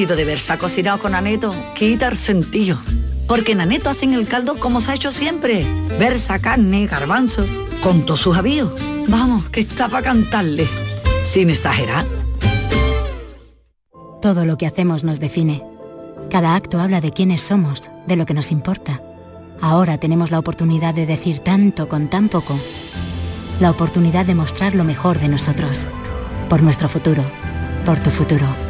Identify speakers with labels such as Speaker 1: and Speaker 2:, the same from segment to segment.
Speaker 1: De verse cocinado con aneto, quita el sentido. Porque en aneto hacen el caldo como se ha hecho siempre. Versa, carne, garbanzo, con todos sus avíos. Vamos, que está para cantarle. Sin exagerar.
Speaker 2: Todo lo que hacemos nos define. Cada acto habla de quiénes somos, de lo que nos importa. Ahora tenemos la oportunidad de decir tanto con tan poco. La oportunidad de mostrar lo mejor de nosotros. Por nuestro futuro. Por tu futuro.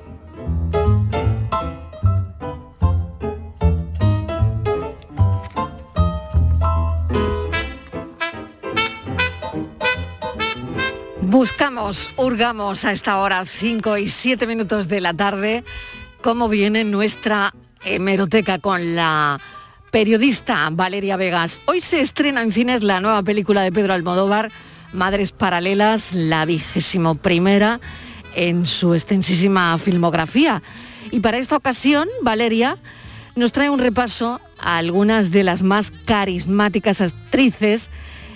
Speaker 3: Buscamos, hurgamos a esta hora, 5 y 7 minutos de la tarde, cómo viene nuestra hemeroteca con la periodista Valeria Vegas. Hoy se estrena en cines la nueva película de Pedro Almodóvar, Madres Paralelas, la vigésimo primera en su extensísima filmografía. Y para esta ocasión, Valeria nos trae un repaso a algunas de las más carismáticas actrices,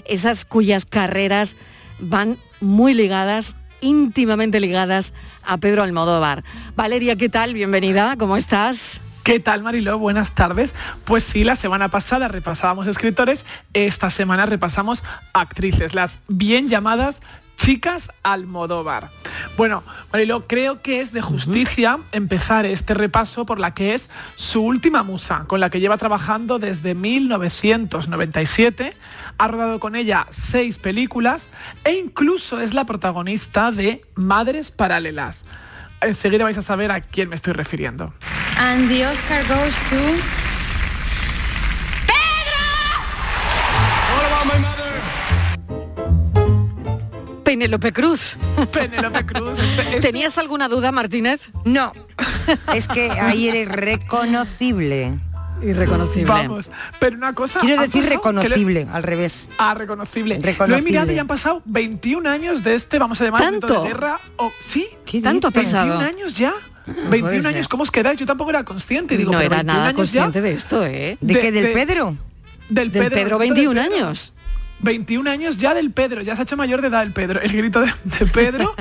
Speaker 3: esas cuyas carreras van muy ligadas, íntimamente ligadas a Pedro Almodóvar. Valeria, ¿qué tal? Bienvenida, ¿cómo estás?
Speaker 4: ¿Qué tal, Mariló? Buenas tardes. Pues sí, la semana pasada repasábamos escritores, esta semana repasamos actrices, las bien llamadas chicas Almodóvar. Bueno, Mariló, creo que es de justicia empezar este repaso por la que es su última musa, con la que lleva trabajando desde 1997 ha rodado con ella seis películas e incluso es la protagonista de Madres Paralelas. Enseguida vais a saber a quién me estoy refiriendo.
Speaker 3: And the Oscar goes to... Penélope Cruz.
Speaker 4: Penélope Cruz. Este- este-
Speaker 3: ¿Tenías alguna duda, Martínez?
Speaker 5: No, es que ahí eres reconocible.
Speaker 3: Irreconocible.
Speaker 4: Vamos, pero una cosa...
Speaker 5: Quiero decir reconocible, al revés.
Speaker 4: Ah, reconocible. Lo he
Speaker 5: Reconocible.
Speaker 4: mirado y han pasado 21 años de este, vamos a llamar,
Speaker 3: ¿Tanto?
Speaker 4: de guerra. o sí,
Speaker 5: ¿Qué
Speaker 3: ¿Tanto pasado?
Speaker 4: 21 años ya.
Speaker 3: puede
Speaker 4: 21
Speaker 3: ser.
Speaker 4: años, ¿cómo os quedáis? Yo tampoco era consciente. Digo,
Speaker 3: no
Speaker 4: pero
Speaker 3: era
Speaker 4: 21
Speaker 3: nada consciente
Speaker 4: ya,
Speaker 3: de esto, ¿eh?
Speaker 5: ¿De,
Speaker 4: De-
Speaker 5: qué? ¿Del
Speaker 4: de-
Speaker 5: Pedro?
Speaker 4: Del
Speaker 3: Del
Speaker 4: Pedro, del
Speaker 3: 21
Speaker 4: Pedro.
Speaker 3: años.
Speaker 4: 21 años ya del Pedro, ya se ha hecho mayor de edad el Pedro, el grito de, de Pedro,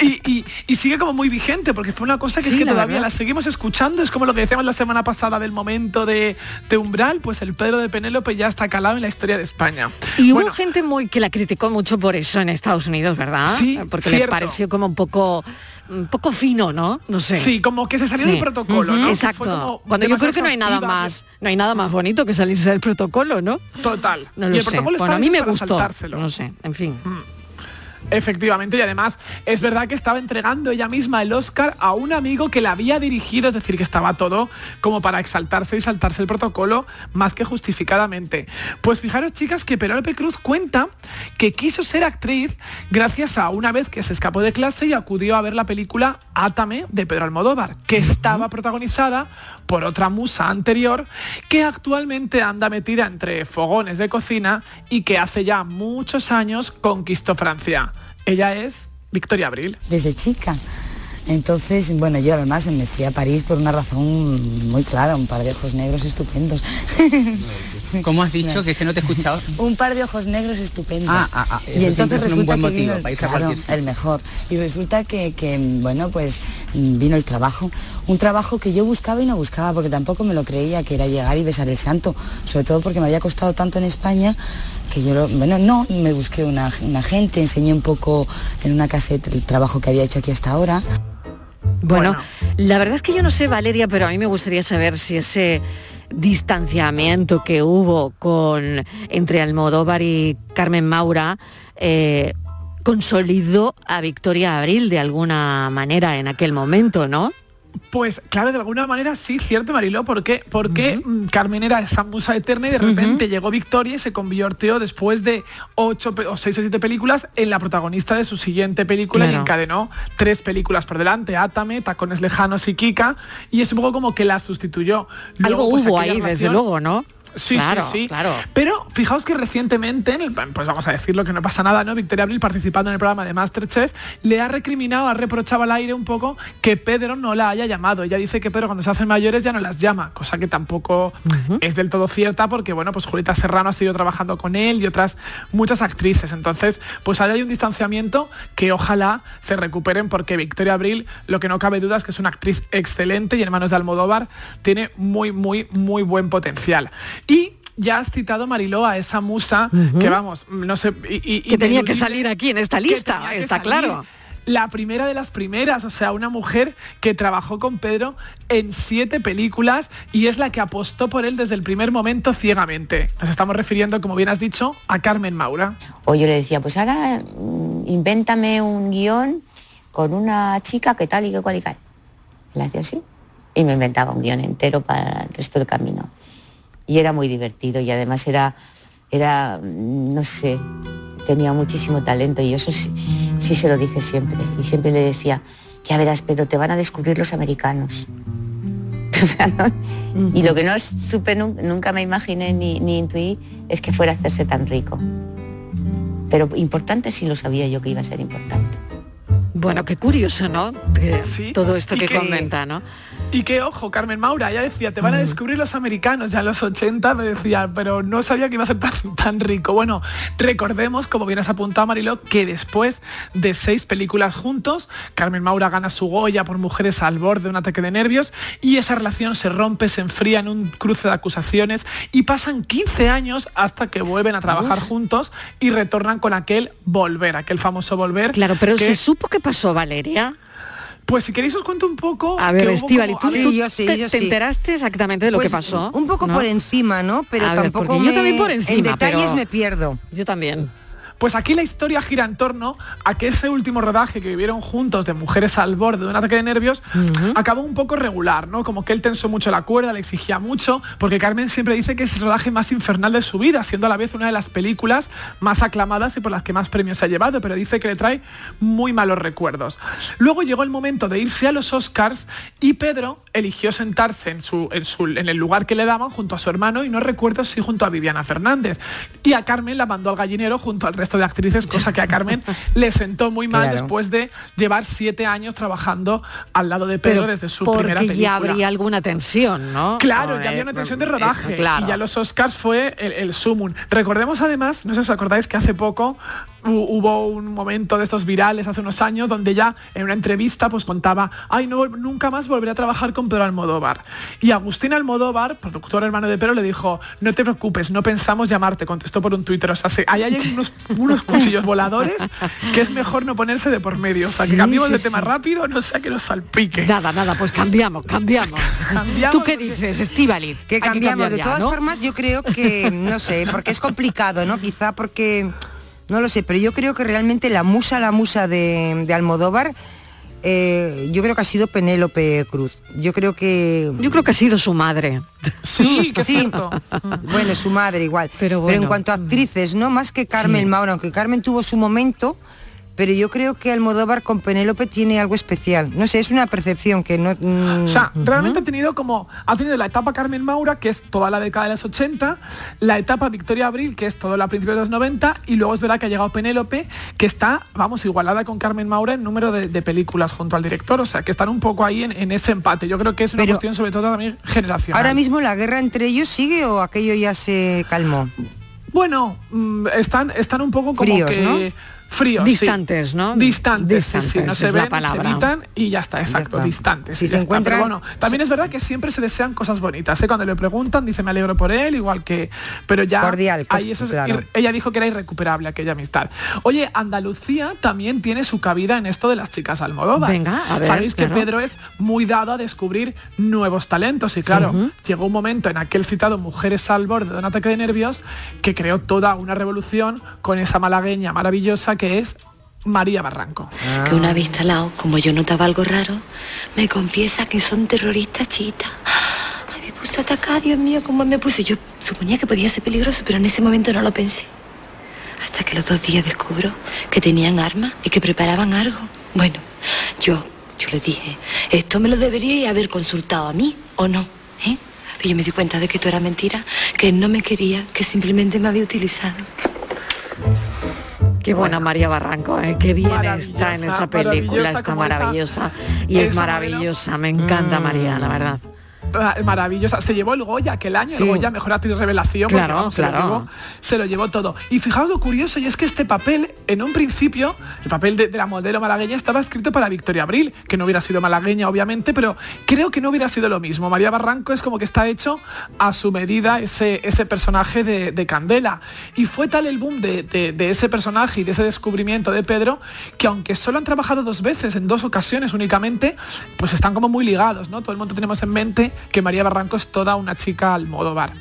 Speaker 4: y, y- y sigue como muy vigente, porque fue una cosa que
Speaker 3: Sí,
Speaker 4: es que
Speaker 3: la
Speaker 4: todavía
Speaker 3: verdad.
Speaker 4: la seguimos escuchando, es como lo que decíamos la semana pasada del momento de, de Umbral, pues el Pedro de Penélope ya está calado en la historia de España.
Speaker 3: Y hubo gente muy que la criticó mucho por eso en Estados Unidos, ¿verdad?
Speaker 4: Sí,
Speaker 3: Porque le pareció como un poco un poco fino, ¿no? No sé.
Speaker 4: Sí, como que se salió
Speaker 3: Sí.
Speaker 4: del protocolo. ¿no?
Speaker 3: Exacto. Cuando yo creo que no hay nada más, no hay nada más bonito que salirse del protocolo, ¿no?
Speaker 4: Total.
Speaker 3: No
Speaker 4: y
Speaker 3: lo
Speaker 4: el
Speaker 3: sé.
Speaker 4: protocolo
Speaker 3: Bueno, a mí me gustó. No sé, en fin.
Speaker 4: Efectivamente, y además es verdad que estaba entregando ella misma el Oscar a un amigo que la había dirigido, es decir, que estaba todo como para exaltarse y saltarse el protocolo más que justificadamente. Pues fijaros, chicas, que Penélope Cruz cuenta que quiso ser actriz gracias a una vez que se escapó de clase y acudió a ver la película Átame de Pedro Almodóvar, que estaba protagonizada por otra musa anterior que actualmente anda metida entre fogones de cocina y que hace ya muchos años conquistó Francia. Ella es Victoria Abril.
Speaker 5: Desde chica.
Speaker 6: Entonces, bueno, yo además me fui a París por una razón muy clara, un par de ojos negros estupendos.
Speaker 7: ¿Cómo has dicho? Que es que no te he escuchado.
Speaker 6: un par de ojos negros estupendos.
Speaker 7: Ah, ah, ah.
Speaker 6: Y entonces resulta
Speaker 7: un buen
Speaker 6: que
Speaker 7: motivo
Speaker 6: vino el,
Speaker 7: para irse a
Speaker 6: claro,
Speaker 7: partirse.
Speaker 6: el mejor. Y resulta que, que, bueno, pues vino el trabajo. Un trabajo que yo buscaba y no buscaba, porque tampoco me lo creía, que era llegar y besar el santo. Sobre todo porque me había costado tanto en España que yo, lo- bueno, no, me busqué una, una gente, enseñé un poco en una casa el trabajo que había hecho aquí hasta ahora.
Speaker 3: Bueno, la verdad es que yo no sé, Valeria, pero a mí me gustaría saber si ese distanciamiento que hubo con entre Almodóvar y Carmen Maura eh, consolidó a Victoria Abril de alguna manera en aquel momento, ¿no?
Speaker 4: Pues claro, de alguna manera sí, cierto Mariló, ¿por qué? Porque mm, Carmen era esa musa eterna y de repente llegó Victoria y se convirtió después de ocho o seis o siete películas en la protagonista de su siguiente película y encadenó tres películas por delante, Átame, Tacones Lejanos y Kika, y es un poco como que la sustituyó.
Speaker 3: Algo
Speaker 4: Luego, pues,
Speaker 3: hubo ahí, desde luego, ¿no?
Speaker 4: Sí,
Speaker 3: Claro,
Speaker 4: sí, sí.
Speaker 3: claro.
Speaker 4: Pero fijaos que recientemente, en el- pues vamos a decirlo que no pasa nada, ¿no? Victoria Abril participando en el programa de Masterchef, le ha recriminado, ha reprochado al aire un poco que Pedro no la haya llamado. Ella dice que Pedro cuando se hacen mayores ya no las llama, cosa que tampoco es del todo cierta porque, bueno, pues Julieta Serrano ha seguido trabajando con él y otras muchas actrices. Entonces, pues ahí hay un distanciamiento que ojalá se recuperen porque Victoria Abril, lo que no cabe duda es que es una actriz excelente y en manos de Almodóvar tiene muy, muy, muy buen potencial. Y ya has citado Mariló a esa musa que vamos, no sé, y, y-
Speaker 3: Que tenía que salir aquí en esta lista, está claro.
Speaker 4: La primera de las primeras, o sea, una mujer que trabajó con Pedro en siete películas y es la que apostó por él desde el primer momento ciegamente. Nos estamos refiriendo, como bien has dicho, a Carmen Maura.
Speaker 8: O yo le decía, pues ahora mm, invéntame un guion con una chica que tal y que cual y cual. Le hacía así. Y me inventaba un guion entero para el resto del camino. Y era muy divertido y además era, era, mm, no sé, tenía muchísimo talento y eso sí, sí se lo dije siempre. Y siempre le decía, ya verás, Pedro, te van a descubrir los americanos. Y lo que no supe, nun- nunca me imaginé ni, ni intuí, es que fuera a hacerse tan rico. Pero importante sí lo sabía yo que iba a ser importante.
Speaker 3: Bueno, qué curioso, ¿no? Que todo esto que
Speaker 4: que-
Speaker 3: comenta, ¿no?
Speaker 4: Y que, ojo, Carmen Maura, ella decía, te van a descubrir los americanos, ya en los 80 me decía, pero no sabía que iba a ser tan, tan rico. Bueno, recordemos, como bien has apuntado, Marilo, que después de seis películas juntos, Carmen Maura gana su Goya por Mujeres al borde de un ataque de nervios y esa relación se rompe, se enfría en un cruce de acusaciones y pasan 15 años hasta que vuelven a trabajar juntos y retornan con aquel volver, aquel famoso volver.
Speaker 3: Claro, pero
Speaker 4: que-
Speaker 3: se supo qué pasó, Valeria.
Speaker 4: Pues si queréis os cuento un poco.
Speaker 3: A ver, Estivali,
Speaker 4: como-
Speaker 3: ¿tú,
Speaker 4: a ver,
Speaker 3: tú
Speaker 5: yo sí,
Speaker 3: te,
Speaker 5: yo
Speaker 3: te
Speaker 5: sí.
Speaker 3: enteraste exactamente de lo
Speaker 5: Pues,
Speaker 3: que pasó?
Speaker 5: Un poco
Speaker 3: ¿no?
Speaker 5: por encima, ¿no? Pero
Speaker 3: A ver,
Speaker 5: tampoco
Speaker 3: yo también por encima,
Speaker 5: En detalles
Speaker 3: pero-
Speaker 5: me pierdo.
Speaker 3: Yo también.
Speaker 4: Pues aquí la historia gira en torno a que ese último rodaje que vivieron juntos de mujeres al borde de un ataque de nervios acabó un poco regular, ¿no? Como que él tensó mucho la cuerda, le exigía mucho, porque Carmen siempre dice que es el rodaje más infernal de su vida, siendo a la vez una de las películas más aclamadas y por las que más premios se ha llevado, pero dice que le trae muy malos recuerdos. Luego llegó el momento de irse a los Oscars y Pedro eligió sentarse en, su, en, su- en el lugar que le daban junto a su hermano y no recuerdo si junto a Viviana Fernández. Y a Carmen la mandó al gallinero junto al resto de actrices, cosa que a Carmen le sentó muy mal
Speaker 3: Claro.
Speaker 4: después de llevar siete años trabajando al lado de Pedro
Speaker 3: Pero
Speaker 4: desde su primera película.
Speaker 3: ya habría alguna tensión, ¿no?
Speaker 4: Claro,
Speaker 3: No,
Speaker 4: ya había
Speaker 3: eh,
Speaker 4: una tensión de
Speaker 3: eh,
Speaker 4: rodaje.
Speaker 3: claro.
Speaker 4: Y ya los Oscars fue el, el sumum. Recordemos además, no sé si os acordáis que hace poco hubo un momento de estos virales hace unos años donde ya en una entrevista pues contaba, ay, no, nunca más volveré a trabajar con Pedro Almodóvar. Y Agustín Almodóvar, productor hermano de Pedro, le dijo, no te preocupes, no pensamos llamarte, contestó por un Twitter. O sea, se- ahí hay unos, unos cuchillos voladores que es mejor no ponerse de por medio. O sea, que
Speaker 3: Sí,
Speaker 4: cambiemos
Speaker 3: sí,
Speaker 4: de tema rápido, no sea que nos salpique.
Speaker 3: Nada, nada, pues cambiamos, cambiamos.
Speaker 4: Cambiamos
Speaker 3: ¿Tú qué dices, Estivali?
Speaker 5: Que cambiamos.
Speaker 3: cambiar
Speaker 5: de todas
Speaker 3: ¿no?
Speaker 5: formas, yo creo que, no sé, porque es complicado, ¿no? Quizá porque, no lo sé, pero yo creo que realmente la musa, la musa de, de Almodóvar, eh, yo creo que ha sido Penélope Cruz. Yo creo que...
Speaker 3: Yo creo que ha sido su madre.
Speaker 4: Sí,
Speaker 5: sí.
Speaker 4: cierto.
Speaker 5: Bueno, su madre igual.
Speaker 3: Pero
Speaker 5: en cuanto a actrices, ¿no? Más que Carmen
Speaker 3: Sí.
Speaker 5: Maura, aunque Carmen tuvo su momento, pero yo creo que Almodóvar con Penélope tiene algo especial. No sé, es una percepción que no... mm,
Speaker 4: O sea, realmente ha tenido como, ha tenido la etapa Carmen Maura, que es toda la década de los 80, la etapa Victoria Abril, que es toda la principio de los 90, y luego es verdad que ha llegado Penélope, que está, vamos, igualada con Carmen Maura en número de, de películas junto al director, o sea, que están un poco ahí en, en ese empate. Yo creo que es una
Speaker 5: Pero-
Speaker 4: cuestión sobre todo también generacional.
Speaker 5: Ahora mismo la guerra entre ellos sigue o aquello ya se calmó.
Speaker 4: Bueno, mm, están, están un poco como
Speaker 5: Fríos,
Speaker 4: que...
Speaker 5: ¿no?
Speaker 4: Fríos, sí.
Speaker 3: Distantes, ¿no?
Speaker 4: Distantes, sí, sí,
Speaker 3: Distantes,
Speaker 4: no se ven, se evitan y ya está, exacto,
Speaker 5: está.
Speaker 4: distantes.
Speaker 5: Si se encuentran-
Speaker 4: Pero bueno, también es verdad que siempre se desean cosas bonitas, ¿eh? Cuando le preguntan, dice me alegro por él, igual que... Pero ya...
Speaker 5: Cordial,
Speaker 4: ahí eso es
Speaker 5: claro.
Speaker 4: ella dijo que era irrecuperable aquella amistad. Oye, Andalucía también tiene su cabida en esto de las chicas Almodóvar.
Speaker 3: Venga, a ver,
Speaker 4: Sabéis que. Pedro es muy dado a descubrir nuevos talentos y claro, llegó un momento en aquel citado Mujeres al borde de un ataque de nervios que creó toda una revolución con esa malagueña maravillosa que es María Barranco.
Speaker 9: que una vez instalado, como yo notaba algo raro, me confiesa que son terroristas chiitas. Me puse atacada, Dios mío, cómo me puse. Yo suponía que podía ser peligroso, pero en ese momento no lo pensé. Hasta que los dos días descubro que tenían armas y que preparaban algo. Bueno, yo, yo le dije, esto me lo deberíais haber consultado a mí, ¿o no? ¿Eh? Pero yo me di cuenta de que esto era mentira, que no me quería, que simplemente me había utilizado.
Speaker 3: Qué buena María Barranco, ¿eh? qué bien está en esa película,
Speaker 4: maravillosa
Speaker 3: está maravillosa. Y es maravillosa, me encanta María, la verdad.
Speaker 4: Ah, Maravillosa. Se llevó el Goya aquel año,
Speaker 3: Sí.
Speaker 4: el Goya Mejor Actriz Revelación, porque,
Speaker 3: Claro,
Speaker 4: se,
Speaker 3: claro.
Speaker 4: lo llevó, se lo llevó todo. Y fijaos lo curioso, y es que este papel, en un principio, el papel de, de la modelo malagueña estaba escrito para Victoria Abril, que no hubiera sido malagueña, obviamente, pero creo que no hubiera sido lo mismo. María Barranco es como que está hecho a su medida ese, ese personaje de, de Candela. Y fue tal el boom de- de ese personaje y de ese descubrimiento de Pedro, que aunque solo han trabajado dos veces, en dos ocasiones únicamente, pues están como muy ligados, ¿no? Todo el mundo tenemos en mente que María Barranco es toda una chica al modo bar.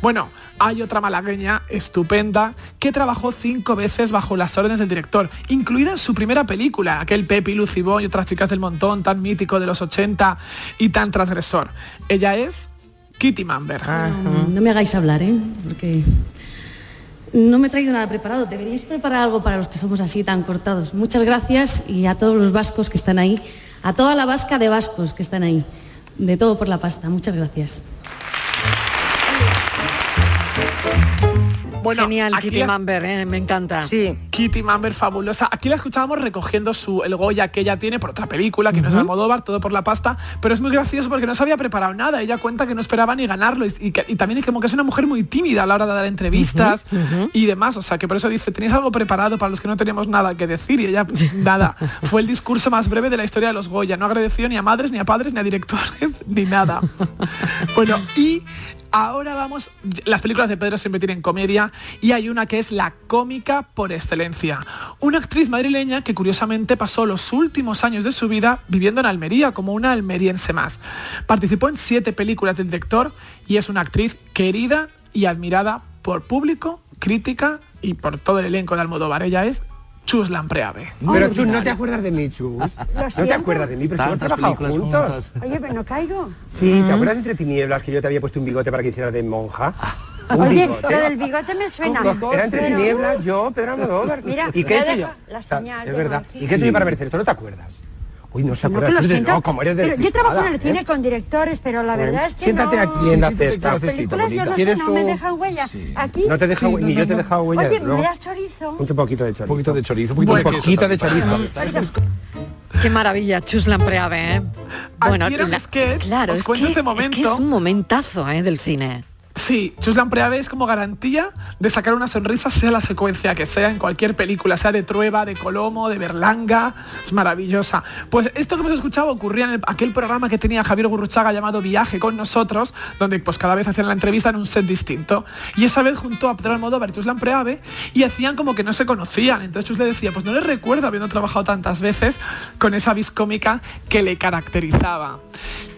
Speaker 4: Bueno, hay otra malagueña estupenda que trabajó cinco veces bajo las órdenes del director, incluida en su primera película, aquel Pepi, Lucibón y otras chicas del montón tan mítico de los 80 y tan transgresor. Ella es Kitty Mamber.
Speaker 10: No me hagáis hablar, ¿eh? Porque no me he traído nada preparado. Deberíais preparar algo para los que somos así tan cortados. Muchas gracias y a todos los vascos que están ahí, a toda la vasca de vascos que están ahí. De todo por la pasta. Muchas gracias.
Speaker 4: Bueno,
Speaker 3: Genial, Kitty
Speaker 4: las-
Speaker 3: Mamber, ¿eh? me encanta.
Speaker 5: Sí.
Speaker 4: Kitty Mamber fabulosa. Aquí la escuchábamos recogiendo su el Goya que ella tiene por otra película, que no es Almodóvar, todo por la pasta, pero es muy gracioso porque no se había preparado nada. Ella cuenta que no esperaba ni ganarlo y, y que- y también es como que es una mujer muy tímida a la hora de dar entrevistas y demás. O sea, que por eso dice, ¿tenéis algo preparado para los que no tenemos nada que decir? Y ella, nada. Fue el discurso más breve de la historia de los Goya. No agradeció ni a madres, ni a padres, ni a directores, ni nada. Bueno, y ahora vamos, las películas de Pedro siempre tienen comedia y hay una que es la cómica por excelencia. Una actriz madrileña que curiosamente pasó los últimos años de su vida viviendo en Almería como una almeriense más. Participó en siete películas del director y es una actriz querida y admirada por público, crítica y por todo el elenco de Almodóvar. Ella es Chus Lampreave.
Speaker 11: Pero Chus, no te acuerdas de mí, Chus. No te acuerdas de mí, pero si hemos trabajado juntos.
Speaker 12: Oye, pero no caigo.
Speaker 11: Sí, ¿te acuerdas de Entre Tinieblas que yo te había puesto un bigote para que hicieras de monja? Un
Speaker 12: Oye,
Speaker 11: bigote.
Speaker 12: lo del bigote me suena.
Speaker 11: Era Entre
Speaker 12: pero-
Speaker 11: Tinieblas, yo, Pedro Almodóvar.
Speaker 12: Mira,
Speaker 11: ¿Y qué hecho yo?
Speaker 12: la señal
Speaker 11: Es verdad.
Speaker 12: Martín.
Speaker 11: ¿Y qué hecho yo para merecer esto? ¿No te acuerdas? Uy, no se acuerda. de-
Speaker 12: siento,
Speaker 11: no, como eres de
Speaker 12: pero yo trabajo en el
Speaker 11: despistada,
Speaker 12: cine
Speaker 11: ¿eh?
Speaker 12: con directores, pero la
Speaker 11: Bueno,
Speaker 12: verdad es que
Speaker 11: siéntate
Speaker 12: no...
Speaker 11: aquí en la cesta.
Speaker 12: Las películas yo no sé,
Speaker 11: ¿Quieres
Speaker 12: no me
Speaker 11: un-
Speaker 12: dejan huella. Aquí...
Speaker 11: No te deja hue- ni yo te he dejado huella.
Speaker 12: Oye,
Speaker 11: luego-
Speaker 12: ¿me das chorizo?
Speaker 11: Un poquito de chorizo. Un
Speaker 13: poquito de chorizo,
Speaker 11: un poquito de chorizo.
Speaker 3: Qué maravilla, Chus Lampreave, ¿eh? Bueno, claro,
Speaker 4: os
Speaker 3: es
Speaker 4: cuento
Speaker 3: que,
Speaker 4: este
Speaker 3: es que
Speaker 4: momento.
Speaker 3: es un momentazo ¿eh? del cine.
Speaker 4: Sí, Chus Lampreave es como garantía de sacar una sonrisa sea la secuencia que sea en cualquier película, sea de Trueba, de Colomo, de Berlanga, es maravillosa. Pues esto que hemos escuchado ocurría en el- aquel programa que tenía Javier Gurruchaga llamado Viaje con nosotros, donde pues cada vez hacían la entrevista en un set distinto. Y esa vez junto a Pedro Almodóvar y Chus Lampreave y hacían como que no se conocían. Entonces Chus le decía, pues no le recuerdo habiendo trabajado tantas veces con esa vis cómica que le caracterizaba.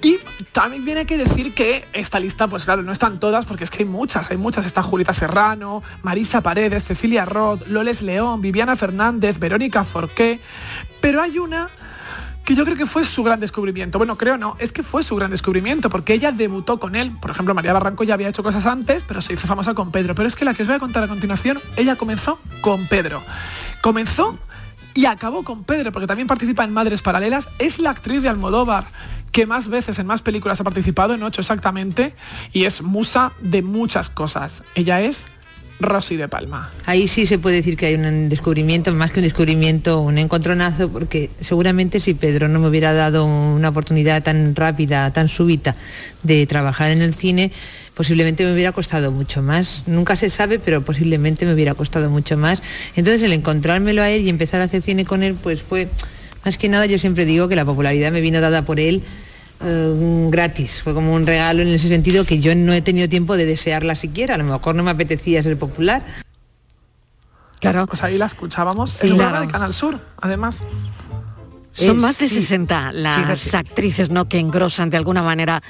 Speaker 4: Y también tiene que decir que esta lista, pues claro, no están todas porque es que hay muchas, hay muchas. Está Julita Serrano, Marisa Paredes, Cecilia Roth, Loles León, Viviana Fernández, Verónica Forqué. Pero hay una que yo creo que fue su gran descubrimiento. Bueno, creo no, es que fue su gran descubrimiento, porque ella debutó con él. Por ejemplo, María Barranco ya había hecho cosas antes, pero se hizo famosa con Pedro. Pero es que la que os voy a contar a continuación, ella comenzó con Pedro. Comenzó y acabó con Pedro, porque también participa en Madres Paralelas, es la actriz de Almodóvar que más veces en más películas ha participado, en ocho exactamente, y es musa de muchas cosas. Ella es Rosy de Palma.
Speaker 14: Ahí sí se puede decir que hay un descubrimiento, más que un descubrimiento, un encontronazo, porque seguramente si Pedro no me hubiera dado una oportunidad tan rápida, tan súbita de trabajar en el cine, posiblemente me hubiera costado mucho más. Nunca se sabe, pero posiblemente me hubiera costado mucho más. Entonces el encontrármelo a él y empezar a hacer cine con él, pues fue, más que nada yo siempre digo que la popularidad me vino dada por él eh, gratis, fue como un regalo en ese sentido que yo no he tenido tiempo de desearla siquiera, a lo mejor no me apetecía ser popular.
Speaker 4: Claro. Pues ahí la escuchábamos,
Speaker 3: Sí,
Speaker 4: es un
Speaker 3: claro.
Speaker 4: programa de Canal Sur, además.
Speaker 3: Son
Speaker 4: Eh,
Speaker 3: más de
Speaker 4: sí.
Speaker 3: 60 las
Speaker 4: Fíjate.
Speaker 3: actrices ¿no? que engrosan de alguna manera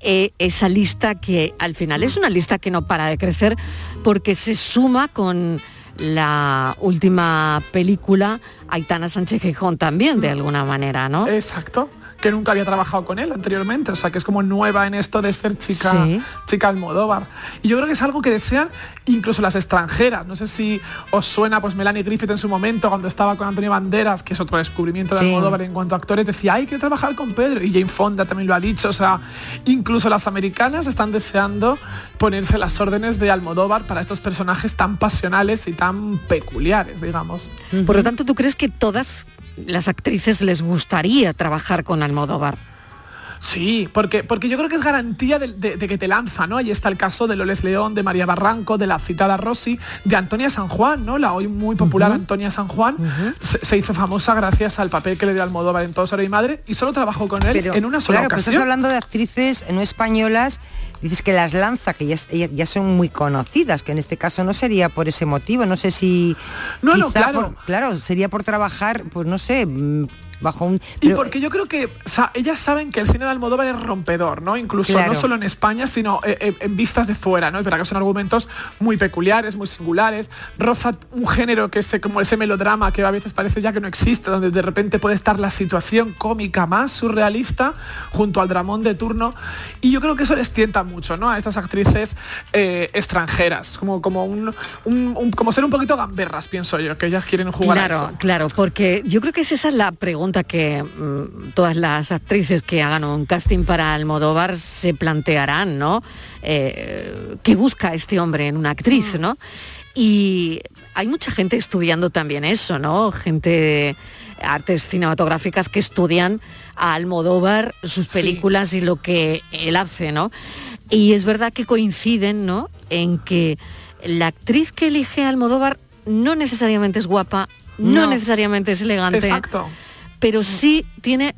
Speaker 3: eh, esa lista que al final es una lista que no para de crecer porque se suma con la última película Aitana Sánchez Gijón también de alguna manera, ¿no?
Speaker 4: Exacto. Que nunca había trabajado con él anteriormente, o sea que es como nueva en esto de ser chica,
Speaker 3: Sí.
Speaker 4: chica Almodóvar. Y yo creo que es algo que desean incluso las extranjeras. No sé si os suena pues Melanie Griffith en su momento cuando estaba con Antonio Banderas, que es otro descubrimiento de
Speaker 14: Sí.
Speaker 4: Almodóvar en cuanto a actores, decía, hay que trabajar con Pedro. Y Jane Fonda también lo ha dicho. O sea, incluso las americanas están deseando ponerse las órdenes de Almodóvar para estos personajes tan pasionales y tan peculiares, digamos.
Speaker 3: Por lo tanto, ¿tú crees que todas las actrices les gustaría trabajar con Almodóvar?
Speaker 4: Sí, porque, porque yo creo que es garantía de, de- de que te lanza, ¿no? Ahí está el caso de Loles León, de María Barranco, de la citada Rosy, de Antonia San Juan, ¿no? La hoy muy popular Antonia San Juan, se, se hizo famosa gracias al papel que le dio Almodóvar en Todo Sobre mi Madre y solo trabajó con él
Speaker 5: Pero,
Speaker 4: en una sola
Speaker 5: claro, pero
Speaker 4: ocasión.
Speaker 5: estás hablando de actrices no españolas, dices que las lanza, que ya, son muy conocidas, que en este caso no sería por ese motivo, no sé si...
Speaker 4: No, claro.
Speaker 5: por- claro, sería por trabajar, pues no sé, mm, bajo un...
Speaker 4: Y porque yo creo que sa- ellas saben que el cine de Almodóvar es rompedor, ¿no? Incluso
Speaker 5: Claro.
Speaker 4: no solo en España, sino eh, eh, en vistas de fuera, ¿no? Y para que son argumentos muy peculiares, muy singulares. Roza un género que es eh, como ese melodrama que a veces parece ya que no existe, donde de repente puede estar la situación cómica más surrealista junto al dramón de turno. Y yo creo que eso les tienta mucho, ¿no? A estas actrices eh, extranjeras, como, como, un, un- un- como ser un poquito gamberras, pienso yo, que ellas quieren jugar a
Speaker 3: Claro,
Speaker 4: eso.
Speaker 3: claro, porque yo creo que esa es la pregunta que mm, todas las actrices que hagan un casting para Almodóvar se plantearán, ¿no? Eh, ¿Qué busca este hombre en una actriz,
Speaker 4: Mm.
Speaker 3: no? Y hay mucha gente estudiando también eso, ¿no? Gente de artes cinematográficas que estudian a Almodóvar, sus películas y lo que él hace, ¿no? Y es verdad que coinciden, ¿no? En que la actriz que elige a Almodóvar no necesariamente es guapa, no,
Speaker 4: No.
Speaker 3: necesariamente es elegante,
Speaker 4: Exacto.
Speaker 3: Pero sí tiene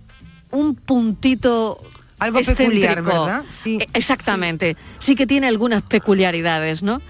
Speaker 3: un puntito
Speaker 5: Algo peculiar,
Speaker 3: excéntrico.
Speaker 5: ¿verdad? Sí.
Speaker 3: Eh, Exactamente. Sí. que tiene algunas peculiaridades, ¿no?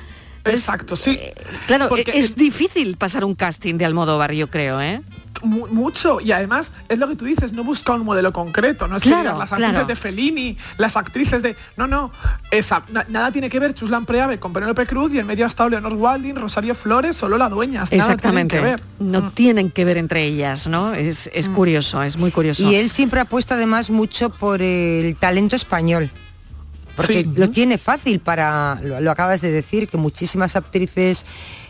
Speaker 4: Exacto, sí.
Speaker 3: Claro,
Speaker 4: Porque-
Speaker 3: es difícil pasar un casting de Almodóvar, yo creo, ¿eh?
Speaker 4: Mu- mucho y además es lo que tú dices no busca un modelo concreto no es que
Speaker 3: Claro,
Speaker 4: digas las actrices
Speaker 3: claro.
Speaker 4: de Fellini las actrices de no no esa na- nada tiene que ver Chuslan Preave con Penélope Cruz y en medio ha estado Leonor Walding Rosario Flores o Lola Dueñas nada tienen
Speaker 3: Exactamente.
Speaker 4: que ver
Speaker 3: No tienen que ver entre ellas, ¿no? Es, es curioso, es muy curioso.
Speaker 5: Y él siempre apuesta además mucho por el talento español. Porque
Speaker 3: Sí.
Speaker 5: lo tiene fácil para, lo, lo acabas de decir, que muchísimas actrices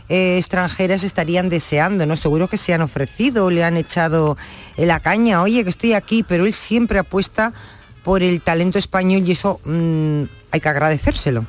Speaker 5: eh, extranjeras estarían deseando, ¿no? Seguro que se han ofrecido, le han echado en la caña, oye, que estoy aquí, pero él siempre apuesta por el talento español y eso mm, hay que agradecérselo.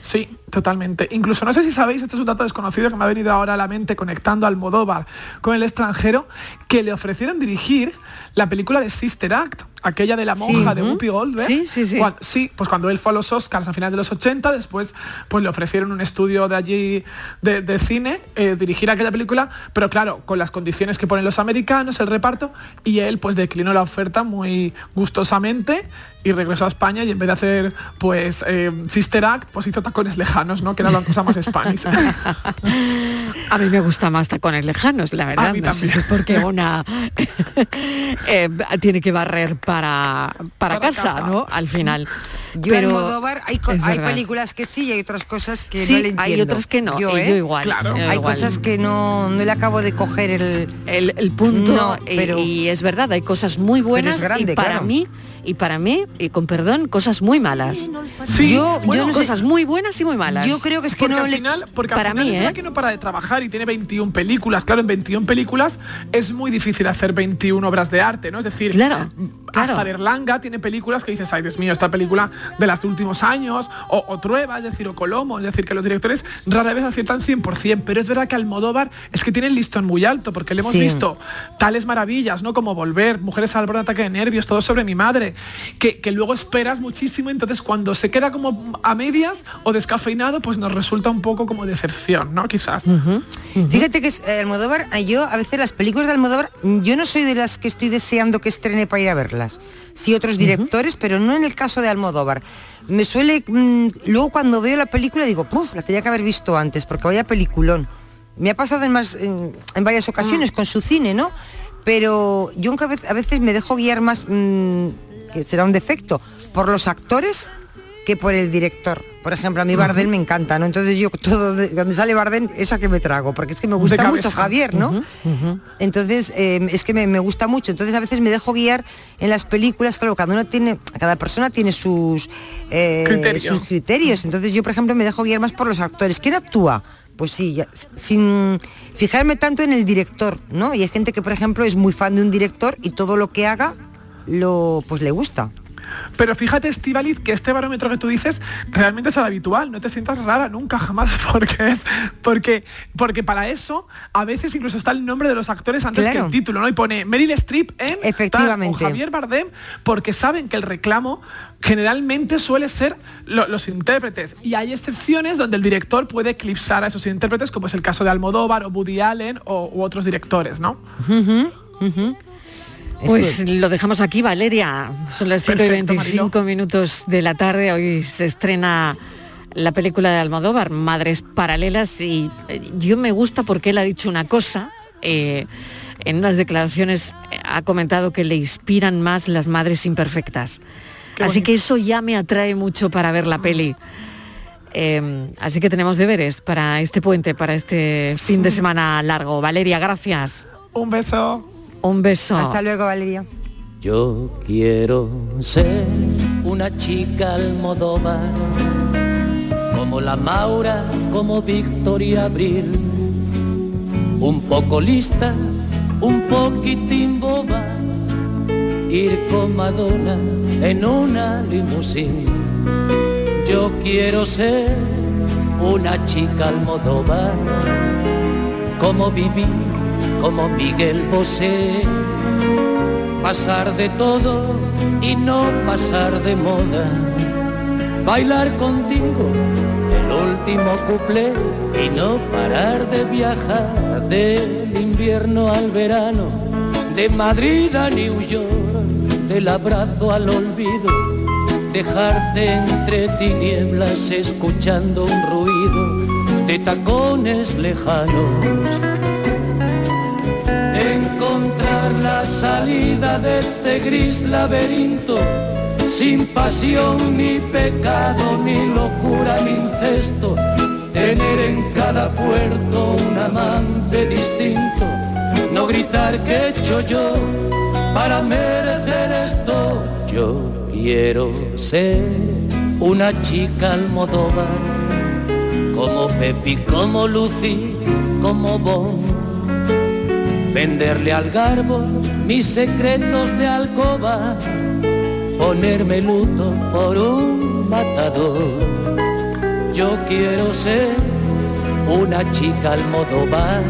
Speaker 4: Sí, totalmente. Incluso no sé si sabéis, este es un dato desconocido que me ha venido ahora a la mente conectando al Almodóvar con el extranjero, que le ofrecieron dirigir la película de Sister Act, aquella de la monja de. Whoopi Goldberg.
Speaker 3: Sí, sí, sí.
Speaker 4: Cuan- sí, pues cuando él fue a los Oscars a finales de los 80, después pues le ofrecieron un estudio de allí de, de cine, eh, dirigir aquella película, pero claro, con las condiciones que ponen los americanos, el reparto, y él pues declinó la oferta muy gustosamente y regresó a España y en vez de hacer pues eh, Sister Act, pues hizo tacones lejanos, ¿no? Que era la cosa más Spanish.
Speaker 3: A mí me gusta más tacones lejanos, la verdad.
Speaker 4: A mí
Speaker 3: no sé
Speaker 4: también.
Speaker 3: si es porque una eh, tiene que barrer para, para,
Speaker 4: Para
Speaker 3: casa,
Speaker 4: casa.
Speaker 3: ¿no? Al final.
Speaker 5: Yo
Speaker 3: pero
Speaker 5: hay, co-
Speaker 3: es
Speaker 5: hay
Speaker 3: verdad.
Speaker 5: películas que sí y hay otras cosas que
Speaker 3: Sí,
Speaker 5: no le
Speaker 3: hay otras que no, y yo
Speaker 5: ¿eh?
Speaker 3: igual, Claro. yo
Speaker 5: Hay
Speaker 3: igual.
Speaker 5: cosas que no, no le acabo de coger el,
Speaker 3: el, punto
Speaker 5: No, pero
Speaker 3: y, es verdad, hay cosas muy buenas
Speaker 5: es grande,
Speaker 3: y para
Speaker 5: claro.
Speaker 3: mí y para mí y con perdón cosas muy malas.
Speaker 4: Sí,
Speaker 3: yo,
Speaker 4: bueno,
Speaker 3: yo
Speaker 4: no sé.
Speaker 3: cosas muy buenas y muy malas.
Speaker 5: Yo creo que es que
Speaker 4: porque
Speaker 5: no
Speaker 4: al
Speaker 5: le-
Speaker 4: final, porque
Speaker 3: para
Speaker 4: al final
Speaker 3: mí,
Speaker 4: es
Speaker 3: ¿eh?
Speaker 4: que no para de trabajar y tiene 21 películas. Claro, en 21 películas es muy difícil hacer 21 obras de arte, ¿no? Es decir,
Speaker 3: Claro,
Speaker 4: hasta Berlanga tiene películas que dices, ay Dios mío, esta película de los últimos años, o, o Trueba, es decir, o Colomo, es decir, que los directores rara vez aciertan 100%, pero es verdad que Almodóvar es que tiene el listón muy alto, porque le hemos
Speaker 5: Sí.
Speaker 4: visto tales maravillas, ¿no? Como Volver, Mujeres al borde de ataque de nervios, todo sobre mi madre, que, que luego esperas muchísimo, entonces cuando se queda como a medias o descafeinado, pues nos resulta un poco como decepción, ¿no? Quizás.
Speaker 5: Fíjate que es, eh, Almodóvar, eh, yo a veces las películas de Almodóvar, mm, yo no soy de las que estoy deseando que estrene para ir a verlas. Sí, otros directores, pero no en el caso de Almodóvar. Me suele, mm, luego cuando veo la película digo, "Puf, la tenía que haber visto antes, porque vaya peliculón. Me ha pasado en, más, en, en varias ocasiones con su cine, ¿no? Pero yo aunque a vez- a veces me dejo guiar más, mm, que será un defecto, por los actores que por el director. Por ejemplo, a mí Bardem me encanta, ¿no? Entonces yo todo, de- donde sale Bardem, esa que me trago, porque es que me gusta mucho Javier, ¿no? Entonces, eh, es que me, me gusta mucho. Entonces a veces me dejo guiar en las películas, claro, cada uno tiene, cada persona tiene sus, eh,
Speaker 4: Criterio.
Speaker 5: sus criterios. Entonces yo, por ejemplo, me dejo guiar más por los actores. ¿Quién actúa? Pues sí, ya- sin fijarme tanto en el director, ¿no? Y hay gente que, por ejemplo, es muy fan de un director y todo lo que haga lo pues le gusta.
Speaker 4: Pero fíjate, Estivaliz, que este barómetro que tú dices realmente es el habitual. No te sientas rara nunca, jamás, porque es. Porque, porque para eso, a veces incluso está el nombre de los actores antes que
Speaker 5: Claro.
Speaker 4: el título, ¿no? Y pone Meryl Streep en. tal,
Speaker 5: Efectivamente.
Speaker 4: o Javier Bardem, porque saben que el reclamo generalmente suele ser lo- los intérpretes. Y hay excepciones donde el director puede eclipsar a esos intérpretes, como es el caso de Almodóvar o Woody Allen o, u otros directores, ¿no?
Speaker 3: Pues lo dejamos aquí, Valeria. Son las 5 y
Speaker 4: Perfecto,
Speaker 3: 25 minutos de la tarde. Hoy se estrena la película de Almodóvar, Madres Paralelas, y eh, yo me gusta porque él ha dicho una cosa. eh, en unas declaraciones eh, ha comentado que le inspiran más las madres imperfectas. Así que eso ya me atrae mucho para ver la peli. Eh, así que tenemos deberes para este puente, para este fin de semana largo. Valeria, gracias.
Speaker 4: Un beso.
Speaker 3: Un beso.
Speaker 5: Hasta luego, Valeria.
Speaker 15: Yo quiero ser una chica almodóvar, como la Maura, como Victoria Abril, un poco lista, un poquitín boba, ir con Madonna en una limusín. Yo quiero ser una chica almodóvar, como Vivi, como Miguel Bosé. Pasar de todo y no pasar de moda, bailar contigo el último cuplé y no parar de viajar del invierno al verano, de Madrid a New York, del abrazo al olvido, dejarte entre tinieblas escuchando un ruido de tacones lejanos salida de este gris laberinto, sin pasión ni pecado, ni locura ni incesto, tener en cada puerto un amante distinto, no gritar que he hecho yo para merecer esto. Yo quiero ser una chica almodóvar, como Pepi, como Lucy, como Bon venderle al garbo mis secretos de alcoba, ponerme luto por un matador. Yo quiero ser una chica almodóvar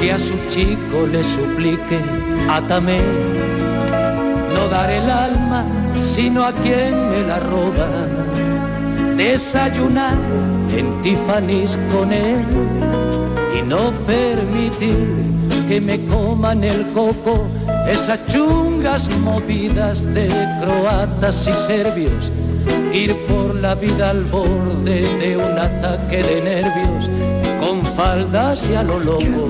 Speaker 15: que a su chico le suplique, átame, no dar el alma, sino a quien me la roba. Desayunar en Tiffany's con él y no permitir que me coman el coco esas chungas movidas de croatas y serbios, ir por la vida al borde de un ataque de nervios, con faldas y a lo loco.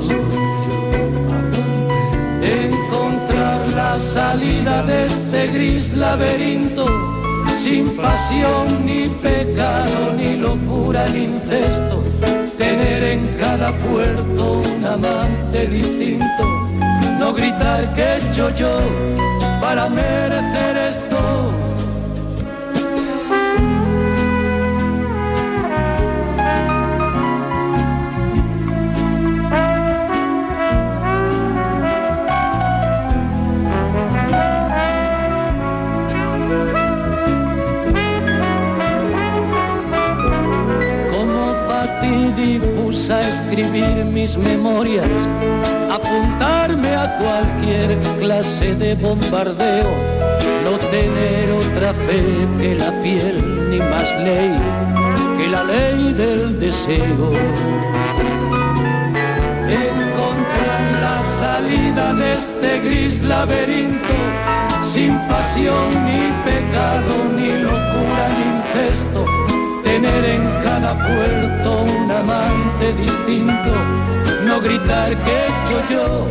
Speaker 15: Encontrar la salida de este gris laberinto, sin pasión, ni pecado, ni locura, ni incesto, en cada puerto un amante distinto, no gritar que he hecho yo para merecer esto. Mis memorias, apuntarme a cualquier clase de bombardeo, no tener otra fe que la piel ni más ley que la ley del deseo. Encontrar la salida de este gris laberinto, sin pasión ni pecado, ni locura ni incesto, tener en cada puerto un amante distinto, no gritar que he hecho yo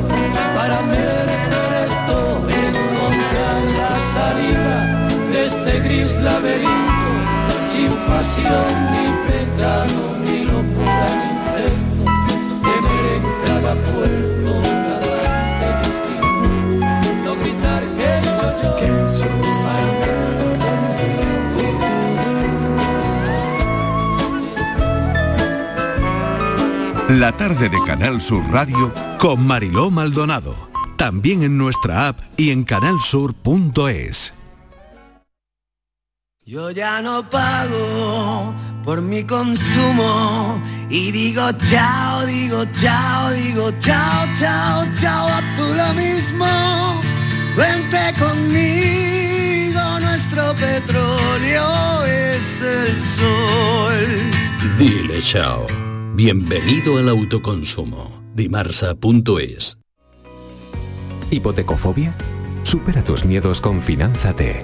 Speaker 15: para merecer esto, encontrar la salida de este gris laberinto, sin pasión ni pecado, ni locura ni incesto, tener en cada puerto
Speaker 16: La tarde de Canal Sur Radio con Mariló Maldonado. También en nuestra app y en canalsur.es.
Speaker 17: Yo ya no pago por mi consumo y digo chao, digo chao, digo chao, chao, chao, a tú lo mismo. Vente conmigo, nuestro petróleo es el sol.
Speaker 18: Dile chao. Bienvenido al autoconsumo. Dimarsa.es
Speaker 19: ¿Hipotecofobia? Supera tus miedos con Finanzate.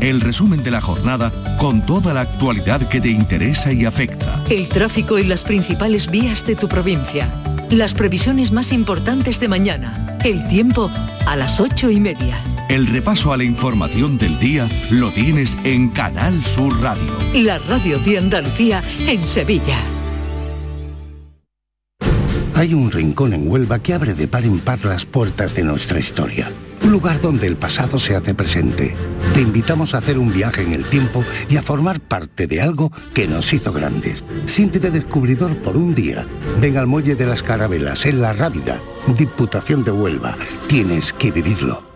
Speaker 16: El resumen de la jornada con toda la actualidad que te interesa y afecta.
Speaker 20: El tráfico y las principales vías de tu provincia. Las previsiones más importantes de mañana. El tiempo a las ocho y media.
Speaker 16: El repaso a la información del día lo tienes en Canal Sur Radio.
Speaker 20: La radio de Andalucía en Sevilla.
Speaker 21: Hay un rincón en Huelva que abre de par en par las puertas de nuestra historia. Un lugar donde el pasado se hace presente. Te invitamos a hacer un viaje en el tiempo y a formar parte de algo que nos hizo grandes. Siéntete descubridor por un día. Ven al Muelle de las Carabelas, en La Rábida, Diputación de Huelva. Tienes que vivirlo.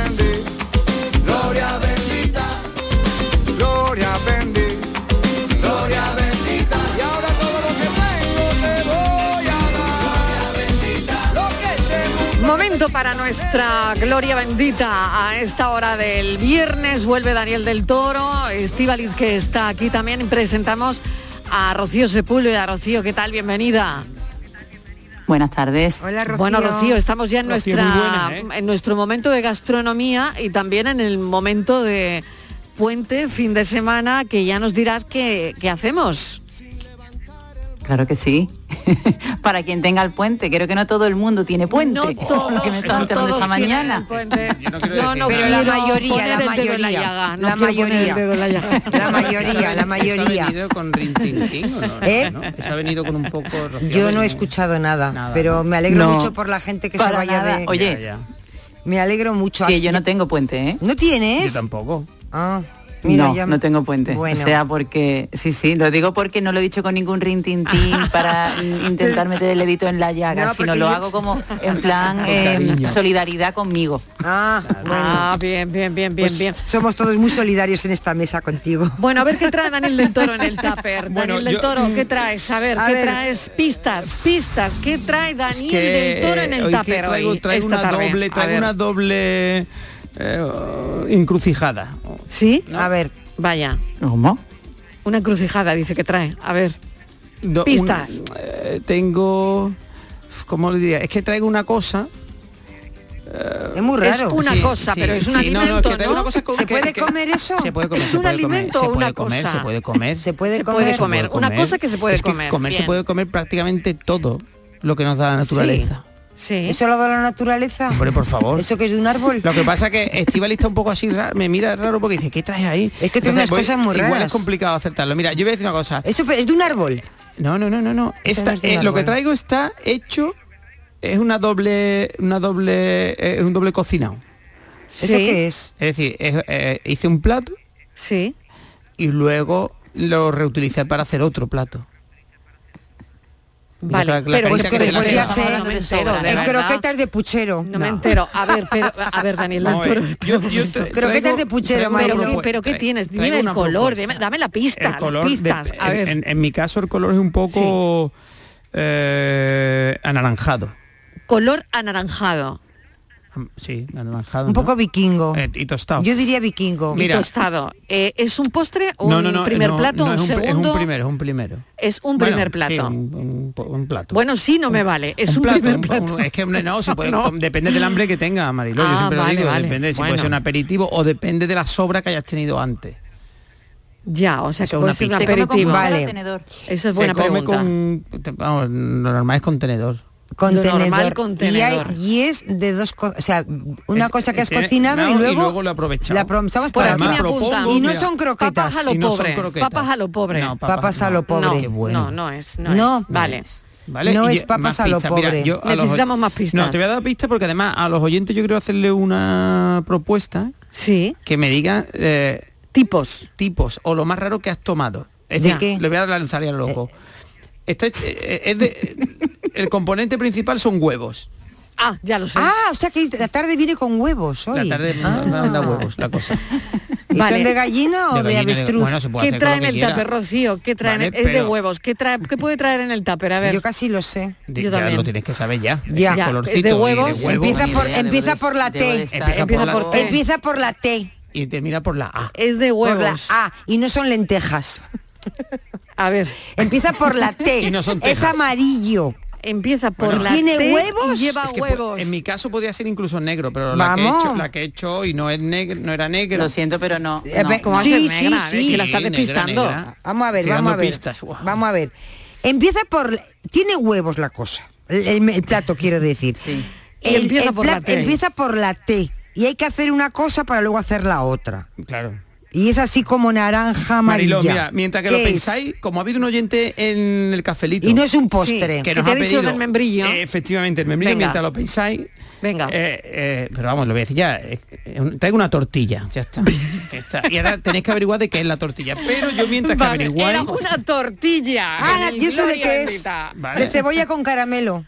Speaker 3: para nuestra gloria bendita a esta hora del viernes. Vuelve Daniel del Toro, Estivaliz que está aquí también. Presentamos a Rocío Sepúlveda. Rocío, ¿qué tal? Bienvenida.
Speaker 22: Buenas tardes.
Speaker 5: Hola, Rocío.
Speaker 3: Bueno, Rocío, estamos ya en,
Speaker 22: Rocío,
Speaker 3: nuestra,
Speaker 22: buena, ¿eh?
Speaker 3: en nuestro momento de gastronomía y también en el momento de puente, fin de semana, que ya nos dirás qué, qué hacemos.
Speaker 22: Claro que sí. Para quien tenga el puente, creo que no todo el mundo tiene puente.
Speaker 3: No todos,
Speaker 22: lo que me estaba enterando esta mañana.
Speaker 5: Pero la mayoría, la mayoría, la, mayoría
Speaker 3: la,
Speaker 5: mayoría, la mayoría,
Speaker 23: ¿Eso ha venido con rintintín o no?
Speaker 5: ¿Eh?
Speaker 23: Ha venido con un poco
Speaker 5: Yo no he escuchado nada, pero me alegro mucho por la gente que se vaya
Speaker 22: nada.
Speaker 5: de
Speaker 22: Oye,
Speaker 5: me alegro mucho.
Speaker 22: Que yo no tengo puente, ¿eh?
Speaker 5: No tienes.
Speaker 23: Yo tampoco.
Speaker 5: Ah.
Speaker 22: No, no tengo puente. O sea, porque, sí, sí, lo digo porque no lo he dicho con ningún rintintín para intentar meter el dedito en la llaga, sino lo hago como en plan
Speaker 5: em,
Speaker 22: solidaridad conmigo.
Speaker 5: Ah,
Speaker 3: ah, bien, bien, bien, bien,
Speaker 5: pues
Speaker 3: bien.
Speaker 5: Somos todos muy solidarios en esta mesa contigo.
Speaker 3: Bueno, a ver qué trae Daniel del Toro en el tupper.
Speaker 23: Bueno,
Speaker 3: Daniel del Toro, ¿qué traes? A ver, ¿qué
Speaker 5: ver...
Speaker 3: traes? Pistas, pistas. ¿Qué trae Daniel del Toro en el
Speaker 23: hoy
Speaker 3: tupper
Speaker 23: traigo. Traigo una doble, traigo una doble eh, oh, encrucijada
Speaker 3: ¿Sí? ¿No?
Speaker 5: A ver.
Speaker 3: Vaya.
Speaker 22: ¿Cómo?
Speaker 3: Una encrucijada dice que trae. A ver. Pistas.
Speaker 23: Eh, tengo. ¿Cómo le diría? Es que traigo una cosa eh,
Speaker 5: es muy raro.
Speaker 3: Es
Speaker 23: una
Speaker 3: cosa, pero es un alimento.
Speaker 23: Una cosa
Speaker 5: ¿Se puede comer eso?
Speaker 23: Se puede comer,
Speaker 3: ¿Es
Speaker 23: se
Speaker 3: un
Speaker 23: puede
Speaker 3: alimento
Speaker 23: comer,
Speaker 3: una?
Speaker 23: Se puede comer,
Speaker 5: se puede comer.
Speaker 23: Se puede comer.
Speaker 3: Una cosa que se puede comer.
Speaker 23: se puede comer prácticamente todo lo que nos da la naturaleza.
Speaker 3: Sí.
Speaker 5: ¿Eso lo da la naturaleza?
Speaker 23: Hombre, por favor.
Speaker 5: ¿Eso que es de un árbol?
Speaker 23: Lo que pasa es que Estival está un poco así, raro, me mira raro porque dice, ¿qué traes ahí?
Speaker 5: Es que tiene unas cosas muy raras.
Speaker 23: Igual es complicado acertarlo. Mira, yo voy a decir una cosa.
Speaker 5: ¿Eso es de un árbol?
Speaker 23: No, no, no, no. no. Esta,
Speaker 5: es
Speaker 23: eh, lo que traigo está hecho, es una doble, una doble, eh, un doble cocinado.
Speaker 5: ¿Eso qué es?
Speaker 23: Es decir, eh, hice un plato.
Speaker 3: Sí.
Speaker 23: Y luego lo reutilizar para hacer otro plato.
Speaker 3: Vale,
Speaker 23: la, la
Speaker 3: pero
Speaker 23: pues,
Speaker 5: que
Speaker 23: se
Speaker 3: no
Speaker 5: en
Speaker 3: ¿eh?
Speaker 5: croquetas de puchero.
Speaker 3: No, no, me entero. A ver, pero, a ver, Daniel
Speaker 23: Lantoro. Yo, yo te,
Speaker 5: croquetas de puchero,
Speaker 23: Mario.
Speaker 3: Pero, ¿qué, pero ¿qué tienes? Dime el color, dame, dame, la pista.
Speaker 23: El color
Speaker 3: pistas, de,
Speaker 23: a
Speaker 3: ver.
Speaker 23: En, en, mi caso el color es un poco sí. eh, anaranjado.
Speaker 3: Color anaranjado.
Speaker 23: Sí, anaranjado.
Speaker 5: Un poco ¿no? vikingo.
Speaker 23: Eh, y tostado.
Speaker 5: Yo diría vikingo.
Speaker 23: Mira, y
Speaker 3: tostado. Eh, ¿Es un postre o
Speaker 23: no, no, un
Speaker 3: primer plato? un,
Speaker 23: es un segundo? Es un primero, es un primero.
Speaker 3: Es un
Speaker 23: bueno,
Speaker 3: primer plato.
Speaker 23: Sí, un, un, plato.
Speaker 3: Bueno, sí, no me vale. Es un,
Speaker 23: plato,
Speaker 3: primer plato.
Speaker 23: es que no, se puede, depende del hambre que tenga, Mariló.
Speaker 3: Ah, yo
Speaker 23: siempre
Speaker 3: vale,
Speaker 23: lo digo,
Speaker 3: vale.
Speaker 23: depende de si
Speaker 3: bueno.
Speaker 23: puede ser un aperitivo o depende de la sobra que hayas tenido antes.
Speaker 3: Ya, o sea, que puede ser un aperitivo.
Speaker 5: Vale.
Speaker 3: Eso es buena
Speaker 23: se come
Speaker 3: pregunta.
Speaker 23: Con, vamos, lo normal es con tenedor
Speaker 5: contenedor.
Speaker 3: Contenedor.
Speaker 5: Y, hay, y, es de dos cosas, o sea, una cosa que has cocinado y luego,
Speaker 23: y
Speaker 5: luego
Speaker 23: lo aprovechado.
Speaker 5: La aprovechamos para
Speaker 23: Además,
Speaker 5: y no son croquetas.
Speaker 3: A lo pobre.
Speaker 23: No
Speaker 3: papas a lo pobre.
Speaker 23: No,
Speaker 5: papas, a lo pobre.
Speaker 3: No, no, es. No, vale.
Speaker 23: ¿Vale?
Speaker 5: No es papas a lo pobre.
Speaker 23: Mira,
Speaker 3: Necesitamos más pistas.
Speaker 23: No, te voy a dar pistas porque además a los oyentes yo quiero hacerle una propuesta.
Speaker 3: Sí.
Speaker 23: Que me digan... Eh,
Speaker 3: tipos.
Speaker 23: Tipos, o lo más raro que has tomado. Es
Speaker 5: ¿De
Speaker 23: decir. Le voy a lanzar ya loco. Eh, este, eh, eh, el componente principal son huevos.
Speaker 3: Ah, ya lo sé.
Speaker 5: Ah, o sea que la tarde viene con huevos hoy.
Speaker 23: La tarde
Speaker 5: ah.
Speaker 23: huevos, la cosa.
Speaker 5: ¿Y
Speaker 3: vale.
Speaker 5: son de gallina o
Speaker 23: de,
Speaker 5: avestruz?
Speaker 23: Bueno,
Speaker 3: ¿Qué trae en el
Speaker 23: quiera?
Speaker 3: tupper, Rocío? ¿Qué trae Es de huevos. ¿Qué, trae... ¿Qué puede traer en el tupper? A ver.
Speaker 5: Yo casi lo sé.
Speaker 3: Yo
Speaker 23: ya
Speaker 3: también.
Speaker 23: lo tienes que saber ya.
Speaker 5: ya.
Speaker 3: Es de huevos.
Speaker 5: Empieza por, empieza por la T.
Speaker 23: Empieza por la
Speaker 3: T.
Speaker 5: Empieza por la T.
Speaker 23: Y termina por la A.
Speaker 3: Es de huevos.
Speaker 5: Por la A. Y no son lentejas.
Speaker 3: A ver.
Speaker 5: Empieza por la T.
Speaker 23: y no son
Speaker 5: es amarillo.
Speaker 3: Empieza por
Speaker 23: bueno,
Speaker 3: la
Speaker 5: ¿Tiene huevos?
Speaker 3: Y lleva huevos.
Speaker 23: En mi caso podía ser incluso negro, pero la que, he hecho, la y no es no era negro.
Speaker 22: Lo siento, pero no.
Speaker 5: Eh, sí,
Speaker 3: ser negra?
Speaker 5: Sí,
Speaker 3: sí. La
Speaker 23: está
Speaker 3: despistando.
Speaker 5: Vamos a ver, vamos a ver. Vamos a ver. Empieza por. Tiene huevos la cosa. El, el, plato quiero decir.
Speaker 22: Sí.
Speaker 3: Empieza, por la T.
Speaker 5: empieza por la T. Y hay que hacer una cosa para luego hacer la otra.
Speaker 23: Claro
Speaker 5: y es así como naranja amarilla.
Speaker 23: Mira, mientras que lo pensáis, como ha habido un oyente en el cafelito.
Speaker 5: Y no es un postre.
Speaker 23: Que nos
Speaker 3: te
Speaker 23: ha
Speaker 3: dicho
Speaker 23: pedido,
Speaker 3: del membrillo.
Speaker 23: Efectivamente, el membrillo, mientras lo pensáis.
Speaker 3: Venga.
Speaker 23: Eh, eh, pero vamos, lo voy a decir ya. traigo una tortilla, ya está. Y ahora tenéis que averiguar de qué es la tortilla. Pero yo mientras que averiguáis...
Speaker 3: Era una tortilla.
Speaker 5: Ah, ¿y eso de qué es? De cebolla con caramelo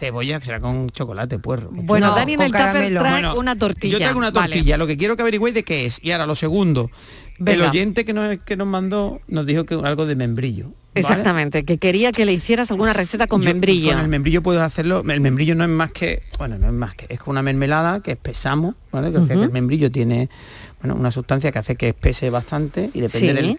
Speaker 23: cebolla, que será con chocolate, puerro.
Speaker 3: Bueno,
Speaker 5: no,
Speaker 3: Dani en el trae una tortilla.
Speaker 23: Yo traigo una tortilla, lo que quiero que averigüéis de qué es. Y ahora, lo segundo,
Speaker 3: Venga.
Speaker 23: el oyente que nos, que nos mandó nos dijo que algo de membrillo.
Speaker 3: Exactamente, que quería que le hicieras alguna receta con membrillo.
Speaker 23: Con el membrillo puedes hacerlo, el membrillo no es más que, bueno, no es más que, es con una mermelada que espesamos, ¿vale? Que
Speaker 3: uh -huh.
Speaker 23: el membrillo tiene, bueno, una sustancia que hace que espese bastante y depende del,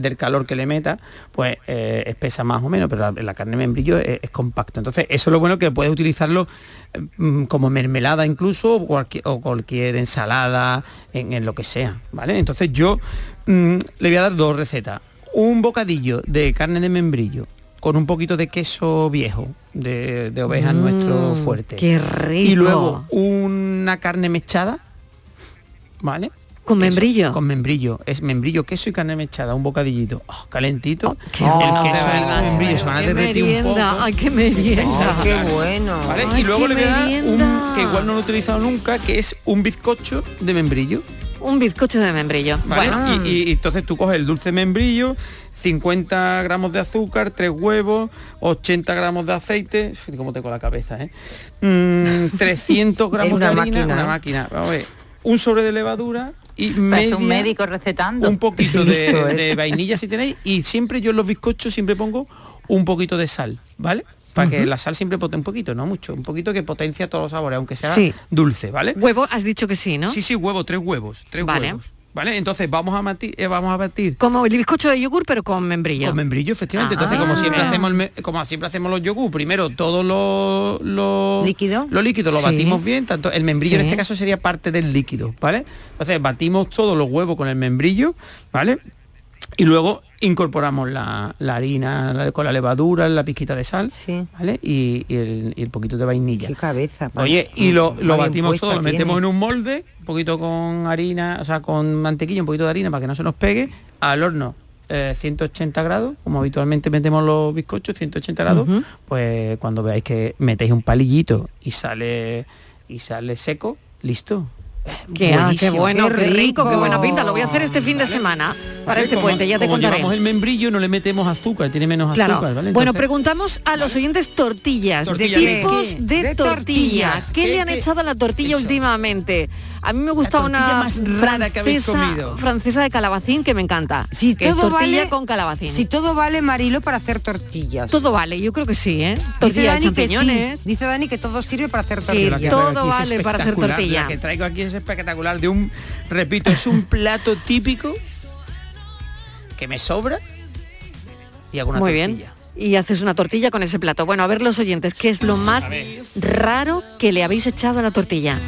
Speaker 23: del, calor que le meta, pues eh, espesa más o menos, pero la, carne membrillo es, compacto. Entonces, eso es lo bueno que puedes utilizarlo eh, mm, como mermelada incluso o cualquier, ensalada, en, lo que sea, ¿vale? Entonces yo mm, le voy a dar dos recetas un bocadillo de carne de membrillo con un poquito de queso viejo de, de oveja nuestro
Speaker 3: Mm,
Speaker 23: fuerte.
Speaker 3: qué rico.
Speaker 23: Y luego una carne mechada, ¿vale?
Speaker 3: Con
Speaker 23: Eso,
Speaker 3: membrillo.
Speaker 23: con membrillo. Es membrillo, queso y carne mechada, un bocadillito. Oh, calentito.
Speaker 3: qué
Speaker 23: el queso
Speaker 3: de
Speaker 23: y el membrillo se van a derretir un poco.
Speaker 3: ay, qué merienda.
Speaker 5: Qué bueno.
Speaker 23: ¿Vale?
Speaker 3: Ay,
Speaker 23: y luego le voy a dar un, que igual no lo he utilizado nunca, que es un bizcocho de membrillo.
Speaker 3: Un bizcocho de membrillo.
Speaker 23: ¿vale?
Speaker 3: Bueno,
Speaker 23: Y, entonces tú coges el dulce membrillo, 50 gramos de azúcar, 3 huevos, 80 gramos de aceite, Uf, cómo tengo la cabeza, ¿eh? Mm, 300 gramos de harina,
Speaker 5: máquina,
Speaker 23: una
Speaker 5: ¿eh?
Speaker 23: máquina, vamos a ver, un sobre de levadura y media,
Speaker 22: un médico recetando.
Speaker 23: un poquito de,
Speaker 5: es.
Speaker 23: de vainilla si tenéis y siempre yo en los bizcochos siempre pongo un poquito de sal, ¿vale? Para que la sal siempre pote un poquito, no mucho, un poquito que potencia todos los sabores, aunque sea
Speaker 3: Sí.
Speaker 23: dulce, ¿vale?
Speaker 3: huevo, has dicho que sí, ¿no?
Speaker 23: Sí, sí, huevo, tres huevos, tres
Speaker 3: Vale.
Speaker 23: huevos. ¿Vale? Entonces vamos a batir, eh, vamos a batir
Speaker 3: Como el bizcocho de yogur, pero con membrillo.
Speaker 23: con membrillo, efectivamente. Entonces,
Speaker 3: Ah.
Speaker 23: como siempre hacemos el me- como siempre hacemos los yogur, primero todo lo, lo
Speaker 5: ¿Líquido?
Speaker 23: lo líquido lo
Speaker 3: Sí.
Speaker 23: batimos bien, tanto el membrillo en este caso sería parte del líquido, ¿vale? Entonces batimos todos los huevos con el membrillo, ¿vale? Y luego incorporamos la, la harina la- con la levadura, la pizquita de sal,
Speaker 5: Sí.
Speaker 23: ¿vale? Y, y el, y el poquito de vainilla.
Speaker 5: Qué cabeza.
Speaker 23: Oye, y lo, lo batimos todo, lo metemos en un molde, un poquito con harina, o sea, con mantequilla, un poquito de harina para que no se nos pegue, al horno eh, 180 grados, como habitualmente metemos los bizcochos, 180 grados, pues cuando veáis que metéis un palillito y sale y sale seco, listo.
Speaker 3: Qué, ah, qué bueno,
Speaker 5: Qué
Speaker 3: rico, qué buena pinta. Lo voy a hacer este fin de semana para
Speaker 23: ¿Vale?
Speaker 3: este
Speaker 23: Como-
Speaker 3: puente, ya te
Speaker 23: como
Speaker 3: contaré.
Speaker 23: llevamos el membrillo, no le metemos azúcar, tiene menos
Speaker 3: Claro.
Speaker 23: azúcar, ¿vale?
Speaker 3: bueno, preguntamos a los oyentes tortillas,
Speaker 23: ¿Tortilla
Speaker 3: de tipos de,
Speaker 5: De
Speaker 3: tortillas. ¿Qué, le
Speaker 5: ¿Qué-
Speaker 3: han echado a la tortilla
Speaker 23: Eso.
Speaker 3: últimamente? A mí me gusta una
Speaker 23: más rara que habéis
Speaker 3: francesa-
Speaker 23: comido.
Speaker 3: francesa de calabacín que me encanta.
Speaker 5: Si
Speaker 3: que es
Speaker 5: todo
Speaker 3: tortilla
Speaker 5: vale,
Speaker 3: con calabacín.
Speaker 5: Si todo vale, Marilo, para hacer tortillas.
Speaker 3: todo vale, yo creo que sí, ¿eh?
Speaker 5: Dice
Speaker 3: Tortilla de
Speaker 5: Dani que sí.
Speaker 3: champiñones.
Speaker 5: Dice Dani que todo sirve para hacer tortillas.
Speaker 23: que
Speaker 3: todo vale para hacer
Speaker 23: espectacular,
Speaker 3: tortilla.
Speaker 23: La que traigo aquí es espectacular, de un, repito, es un plato típico que me sobra y hago una
Speaker 3: Muy
Speaker 23: tortilla.
Speaker 3: bien. Y haces una tortilla con ese plato. Bueno, a ver los oyentes, ¿qué es lo más raro que le habéis echado a la tortilla?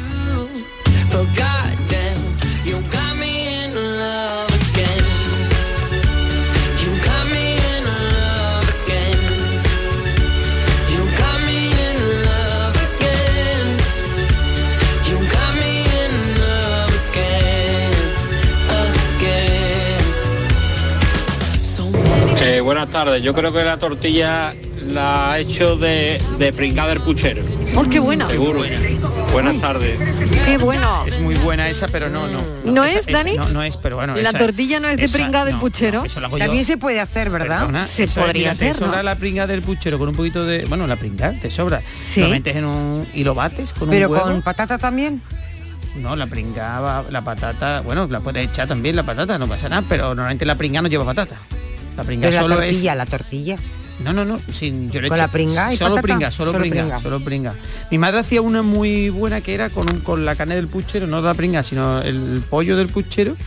Speaker 24: Buenas tardes, yo creo que la tortilla la ha hecho de, de pringada del puchero,
Speaker 3: ¡Oh, qué buena!
Speaker 24: seguro. Buenas tardes.
Speaker 3: ¡Qué bueno!
Speaker 23: Es muy buena esa, pero no, no.
Speaker 3: ¿No
Speaker 23: esa-
Speaker 3: es,
Speaker 23: esa-
Speaker 3: Dani?
Speaker 23: no, no es, pero bueno.
Speaker 3: La
Speaker 23: esa-
Speaker 3: tortilla no es de
Speaker 23: esa-
Speaker 3: pringada del
Speaker 23: no,
Speaker 3: puchero.
Speaker 23: no, eso lo hago yo.
Speaker 5: También se puede hacer, ¿verdad?
Speaker 23: Perdona,
Speaker 3: Se
Speaker 23: eso es,
Speaker 3: podría
Speaker 23: mira, te
Speaker 3: hacer, ¿no?
Speaker 23: sobra la pringa del puchero con un poquito de... Bueno, la pringa, te sobra.
Speaker 3: Sí.
Speaker 23: Lo metes en un... y lo bates con
Speaker 5: Pero
Speaker 23: un huevo.
Speaker 5: con patata también.
Speaker 23: No, la pringa, va- la patata... Bueno, la puedes echar también la patata, no pasa nada, pero normalmente la pringa no lleva patata. La pringa
Speaker 5: Pero la
Speaker 23: solo
Speaker 5: tortilla,
Speaker 23: es...
Speaker 5: la tortilla.
Speaker 23: No, no, no, sin, yo le
Speaker 5: ¿Con la pringa y
Speaker 23: solo pringa, solo,
Speaker 5: Solo
Speaker 23: pringa,
Speaker 5: pringa.
Speaker 23: solo pringa. Mi madre hacía una muy buena que era con, un- con la carne del puchero, no la pringa, sino el pollo del puchero,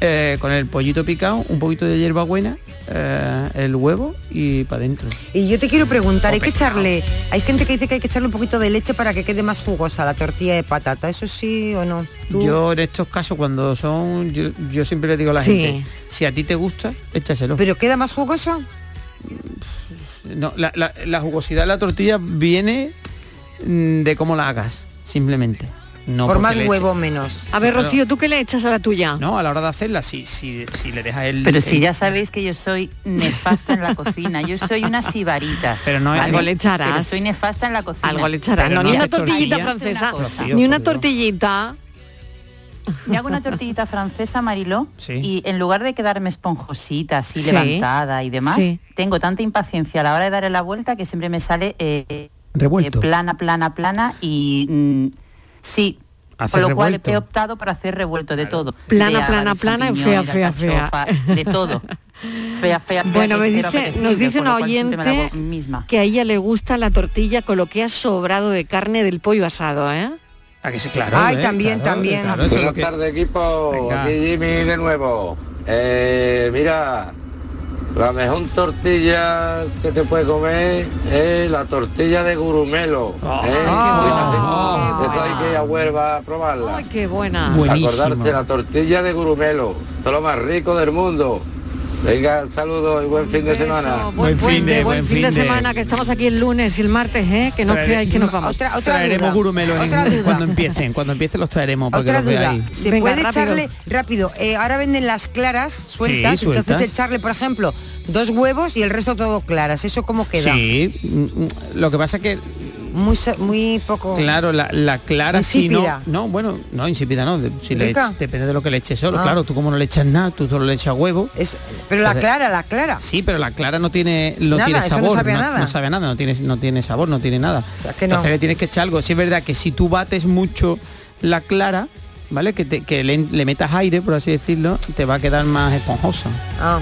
Speaker 23: eh, con el pollito picado, un poquito de hierbabuena, eh, el huevo y para adentro.
Speaker 5: Y yo te quiero preguntar, hay que echarle, hay gente que dice que hay que echarle un poquito de leche para que quede más jugosa la tortilla de patata, ¿eso sí o no? ¿Tú?
Speaker 23: Yo en estos casos cuando son, yo, yo siempre le digo a la
Speaker 3: Sí.
Speaker 23: gente, si a ti te gusta, échaselo.
Speaker 5: ¿Pero queda más jugoso?
Speaker 23: No, la, la- la jugosidad de la tortilla viene mm, de cómo la hagas, simplemente. No
Speaker 5: Por más
Speaker 23: eche-
Speaker 5: huevo menos.
Speaker 3: A ver,
Speaker 23: Claro.
Speaker 3: Rocío, ¿tú qué le echas a la tuya?
Speaker 23: No, a la hora de hacerla, si, si, si le dejas el...
Speaker 22: Pero si
Speaker 23: el-
Speaker 22: ya sabéis que yo soy nefasta en la cocina, yo soy unas sibaritas.
Speaker 23: Pero no es-
Speaker 3: Algo le echarás.
Speaker 22: Pero soy nefasta en la cocina.
Speaker 3: Algo le echarás. No,
Speaker 23: no
Speaker 3: ni una tortillita francesa,
Speaker 23: Rocío,
Speaker 3: ni una tortillita.
Speaker 22: Me hago una tortillita francesa, Mariló,
Speaker 23: Sí.
Speaker 22: y en lugar de quedarme esponjosita, así
Speaker 3: Sí.
Speaker 22: levantada y demás,
Speaker 3: Sí.
Speaker 22: tengo tanta impaciencia a la hora de darle la vuelta que siempre me sale eh,
Speaker 23: Revuelto.
Speaker 22: eh, plana, plana, plana y mm, sí.
Speaker 23: Hacer
Speaker 22: Con lo cual he optado por hacer revuelto de todo.
Speaker 3: Plana,
Speaker 22: De
Speaker 3: plana, plana y fea,
Speaker 22: de
Speaker 3: fea, fea.
Speaker 22: De todo. Fea, fea, fea.
Speaker 3: Bueno, me dice, nos dice una oyente
Speaker 22: misma.
Speaker 3: que a ella le gusta la tortilla con lo que ha sobrado de carne del pollo asado, ¿eh?
Speaker 23: A que sí, claro.
Speaker 5: Ay,
Speaker 23: ¿eh?
Speaker 5: también,
Speaker 23: Claro,
Speaker 5: también.
Speaker 23: claro,
Speaker 25: Buenas
Speaker 23: que-
Speaker 25: tardes equipo,
Speaker 23: Venga.
Speaker 25: aquí Jimmy de nuevo. Eh, mira, la mejor tortilla que te puede comer es la tortilla de gurumelo. ¿eh?
Speaker 23: Ah,
Speaker 25: Eso hay que ir a Huelva a probarla.
Speaker 3: Ay, qué buena.
Speaker 23: Buenísimo.
Speaker 25: Acordarse la tortilla de gurumelo, esto es lo más rico del mundo. Venga, saludos y buen fin de semana.
Speaker 3: Buen, puente, buen, fin de, semana, que estamos aquí el lunes y el martes, ¿eh? que no
Speaker 23: Traeré-
Speaker 3: creáis que nos vamos.
Speaker 23: traeremos gurumelos cuando empiecen, cuando empiecen los traeremos para
Speaker 5: Otra
Speaker 23: los
Speaker 5: duda,
Speaker 23: veáis.
Speaker 5: ¿se
Speaker 3: Venga,
Speaker 5: puede
Speaker 3: rápido.
Speaker 5: echarle rápido? eh, ahora venden las claras sueltas,
Speaker 23: Sí, sueltas.
Speaker 5: entonces echarle, por ejemplo, dos huevos y el resto todo claras. ¿Eso cómo queda?
Speaker 23: Sí, mm, mm, lo que pasa es que
Speaker 5: Muy, muy poco.
Speaker 23: Claro, la, la clara si no, no, bueno, no insípida no, depende de lo que le eches solo,
Speaker 5: Ah.
Speaker 23: claro, tú como no le echas nada, tú solo le echas huevo.
Speaker 5: pero la clara, la clara.
Speaker 23: Sí, pero la clara no tiene no
Speaker 5: Nada,
Speaker 23: tiene
Speaker 5: eso no
Speaker 23: sabor,
Speaker 5: sabe nada.
Speaker 23: no sabe a nada, no tiene no tiene sabor, no tiene nada.
Speaker 5: que no.
Speaker 23: Entonces le tienes que echar algo. Sí es verdad que si tú bates mucho la clara, ¿vale? Que, te- que le, le metas aire, por así decirlo, te va a quedar más esponjosa.
Speaker 5: Ah.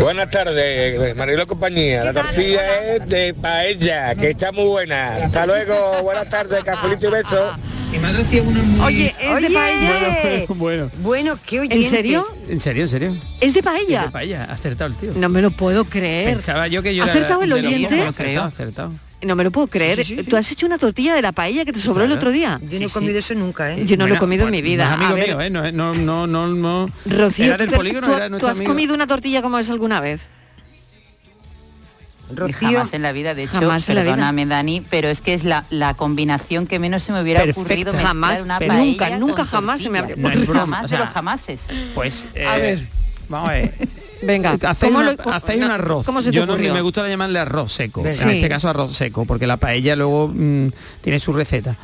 Speaker 26: Buenas tardes, Marilo compañía. La tortilla es de paella, que está muy buena. Hasta luego, buenas tardes, cafelito y beso.
Speaker 3: Oye, es de paella.
Speaker 23: bueno.
Speaker 5: Bueno, qué
Speaker 3: ¿En serio?
Speaker 23: En serio, en serio.
Speaker 3: ¿Es de paella?
Speaker 23: Es de paella, acertado el tío.
Speaker 3: No me lo puedo creer.
Speaker 23: Pensaba yo que yo
Speaker 3: ¿Ha
Speaker 23: era
Speaker 3: acertado el oyente?
Speaker 23: pocos, acertado, acertado.
Speaker 3: No me lo puedo creer. ¿Tú has hecho una tortilla de la paella que te sobró el otro día?
Speaker 5: Yo no he comido eso nunca, ¿eh?
Speaker 3: Yo no lo he
Speaker 23: Bueno,
Speaker 3: comido en mi vida.
Speaker 23: no es amigo mío, ¿eh? No, no, no, no, no.
Speaker 3: Rocío,
Speaker 23: Era
Speaker 3: ¿tú,
Speaker 23: del
Speaker 3: te-
Speaker 23: polígono,
Speaker 3: tú-
Speaker 23: era
Speaker 3: tú has
Speaker 23: amigo.
Speaker 3: comido una tortilla como es alguna vez?
Speaker 22: Jamás en la vida, de hecho,
Speaker 3: Jamás en la vida.
Speaker 22: perdóname Dani, pero es que es la, la combinación que menos se me hubiera
Speaker 23: Perfecta.
Speaker 22: ocurrido
Speaker 3: Jamás,
Speaker 22: una
Speaker 3: pero
Speaker 22: paella
Speaker 3: nunca, nunca jamás se me habría
Speaker 23: No
Speaker 22: Jamás
Speaker 23: o
Speaker 22: de
Speaker 23: sea,
Speaker 22: los jamases.
Speaker 23: Pues
Speaker 3: A
Speaker 23: eh,
Speaker 3: ver.
Speaker 23: Vamos a ver.
Speaker 3: Venga,
Speaker 23: Hacéis,
Speaker 3: ¿cómo
Speaker 23: una-
Speaker 3: lo- cómo-
Speaker 23: hacéis
Speaker 3: no,
Speaker 23: un arroz.
Speaker 3: ¿Cómo se te
Speaker 23: Yo no, me gusta llamarle arroz seco. En este caso arroz seco, porque la paella luego mm, tiene su receta.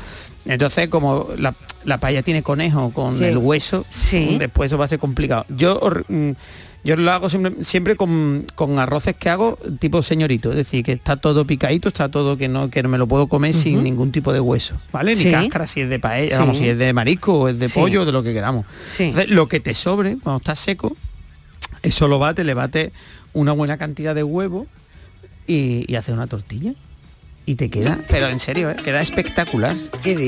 Speaker 23: Entonces, como la, la paella tiene conejo con
Speaker 3: Sí.
Speaker 23: el hueso,
Speaker 3: Sí.
Speaker 23: mm, después eso va a ser complicado. Yo mm, yo lo hago siempre, siempre con, con arroces que hago tipo señorito, es decir, que está todo picadito, está todo que no que no me lo puedo comer sin ningún tipo de hueso, ¿vale? Ni
Speaker 3: Sí.
Speaker 23: cáscara si es de paella,
Speaker 3: Sí.
Speaker 23: vamos, si es de marisco o es de
Speaker 3: Sí.
Speaker 23: pollo, de lo que queramos. Entonces, lo que te sobre cuando está seco, eso lo bate, le bate una buena cantidad de huevo y, y hace una tortilla. Y te queda, pero en serio, ¿eh? queda espectacular.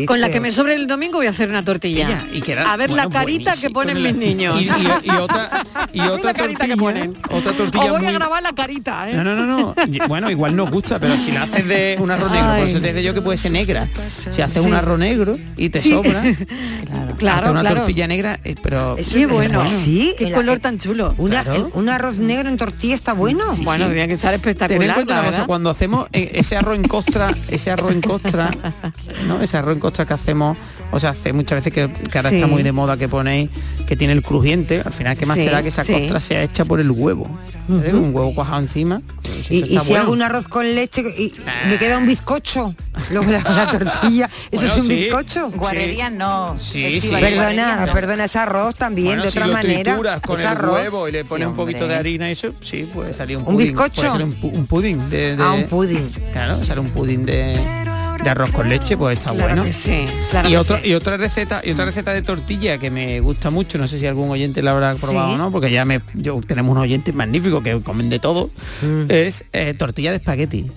Speaker 3: Con la que me sobre el domingo voy a hacer una tortilla.
Speaker 23: Y queda,
Speaker 3: a ver la
Speaker 23: bueno,
Speaker 3: carita que ponen
Speaker 23: la-
Speaker 3: mis niños.
Speaker 23: Y, y- y otra, y otra tortilla,
Speaker 3: ponen.
Speaker 23: otra tortilla
Speaker 3: Os voy
Speaker 23: muy-
Speaker 3: a grabar la carita, ¿eh?
Speaker 23: No, no, no, no. Y- Bueno, igual nos gusta, pero si la haces de un arroz negro, por eso digo yo que puede ser negra. Si haces
Speaker 3: Sí.
Speaker 23: un arroz negro y te
Speaker 3: Sí.
Speaker 23: sobra,
Speaker 3: Claro,
Speaker 23: hace una
Speaker 3: claro.
Speaker 23: tortilla negra, eh, pero
Speaker 3: Qué bueno.
Speaker 5: Sí,
Speaker 3: Qué
Speaker 5: el-
Speaker 3: color tan chulo.
Speaker 5: Una-
Speaker 23: Claro.
Speaker 5: Un arroz negro en tortilla está bueno.
Speaker 3: bueno,
Speaker 23: sí.
Speaker 3: tiene que estar espectacular.
Speaker 23: Ten en cuenta
Speaker 3: la
Speaker 23: una cosa,
Speaker 3: verdad.
Speaker 23: cuando hacemos eh, ese arroz en ese arroz en costra, ¿no? Ese arroz en costra que hacemos, o sea, hace muchas veces que, que ahora
Speaker 3: Sí.
Speaker 23: está muy de moda que ponéis, que tiene el crujiente, al final que más
Speaker 3: Sí,
Speaker 23: te da que esa
Speaker 3: sí.
Speaker 23: costra sea hecha por el huevo. Un huevo cuajado encima.
Speaker 5: Y, si hago
Speaker 23: bueno.
Speaker 5: un arroz con leche y me queda un bizcocho, luego la, la tortilla, ¿eso
Speaker 23: Bueno,
Speaker 5: es un
Speaker 23: sí.
Speaker 5: bizcocho?
Speaker 22: Guarrería no.
Speaker 23: Sí.
Speaker 5: Perdona,
Speaker 22: no.
Speaker 5: perdona, es arroz también,
Speaker 23: Bueno,
Speaker 5: de
Speaker 23: si
Speaker 5: otra
Speaker 23: lo
Speaker 5: manera.
Speaker 23: con
Speaker 5: es
Speaker 23: el
Speaker 5: arroz.
Speaker 23: huevo y le pones un poquito de harina y eso, sí, puede salir un
Speaker 5: ¿Un
Speaker 23: pudín.
Speaker 5: bizcocho?
Speaker 23: Puede un, un pudín de, de-
Speaker 5: Ah, un pudín.
Speaker 23: Claro, sale un pudín de, de arroz con leche, pues está
Speaker 3: Claro
Speaker 23: bueno.
Speaker 3: que sí, claro
Speaker 23: y
Speaker 3: que
Speaker 23: otra
Speaker 3: sí.
Speaker 23: y otra receta y otra receta de tortilla que me gusta mucho, no sé si algún oyente la habrá probado
Speaker 3: Sí.
Speaker 23: o no, porque ya me yo tenemos unos oyentes magníficos que comen de todo.
Speaker 5: Mm.
Speaker 23: Es eh, tortilla de espagueti.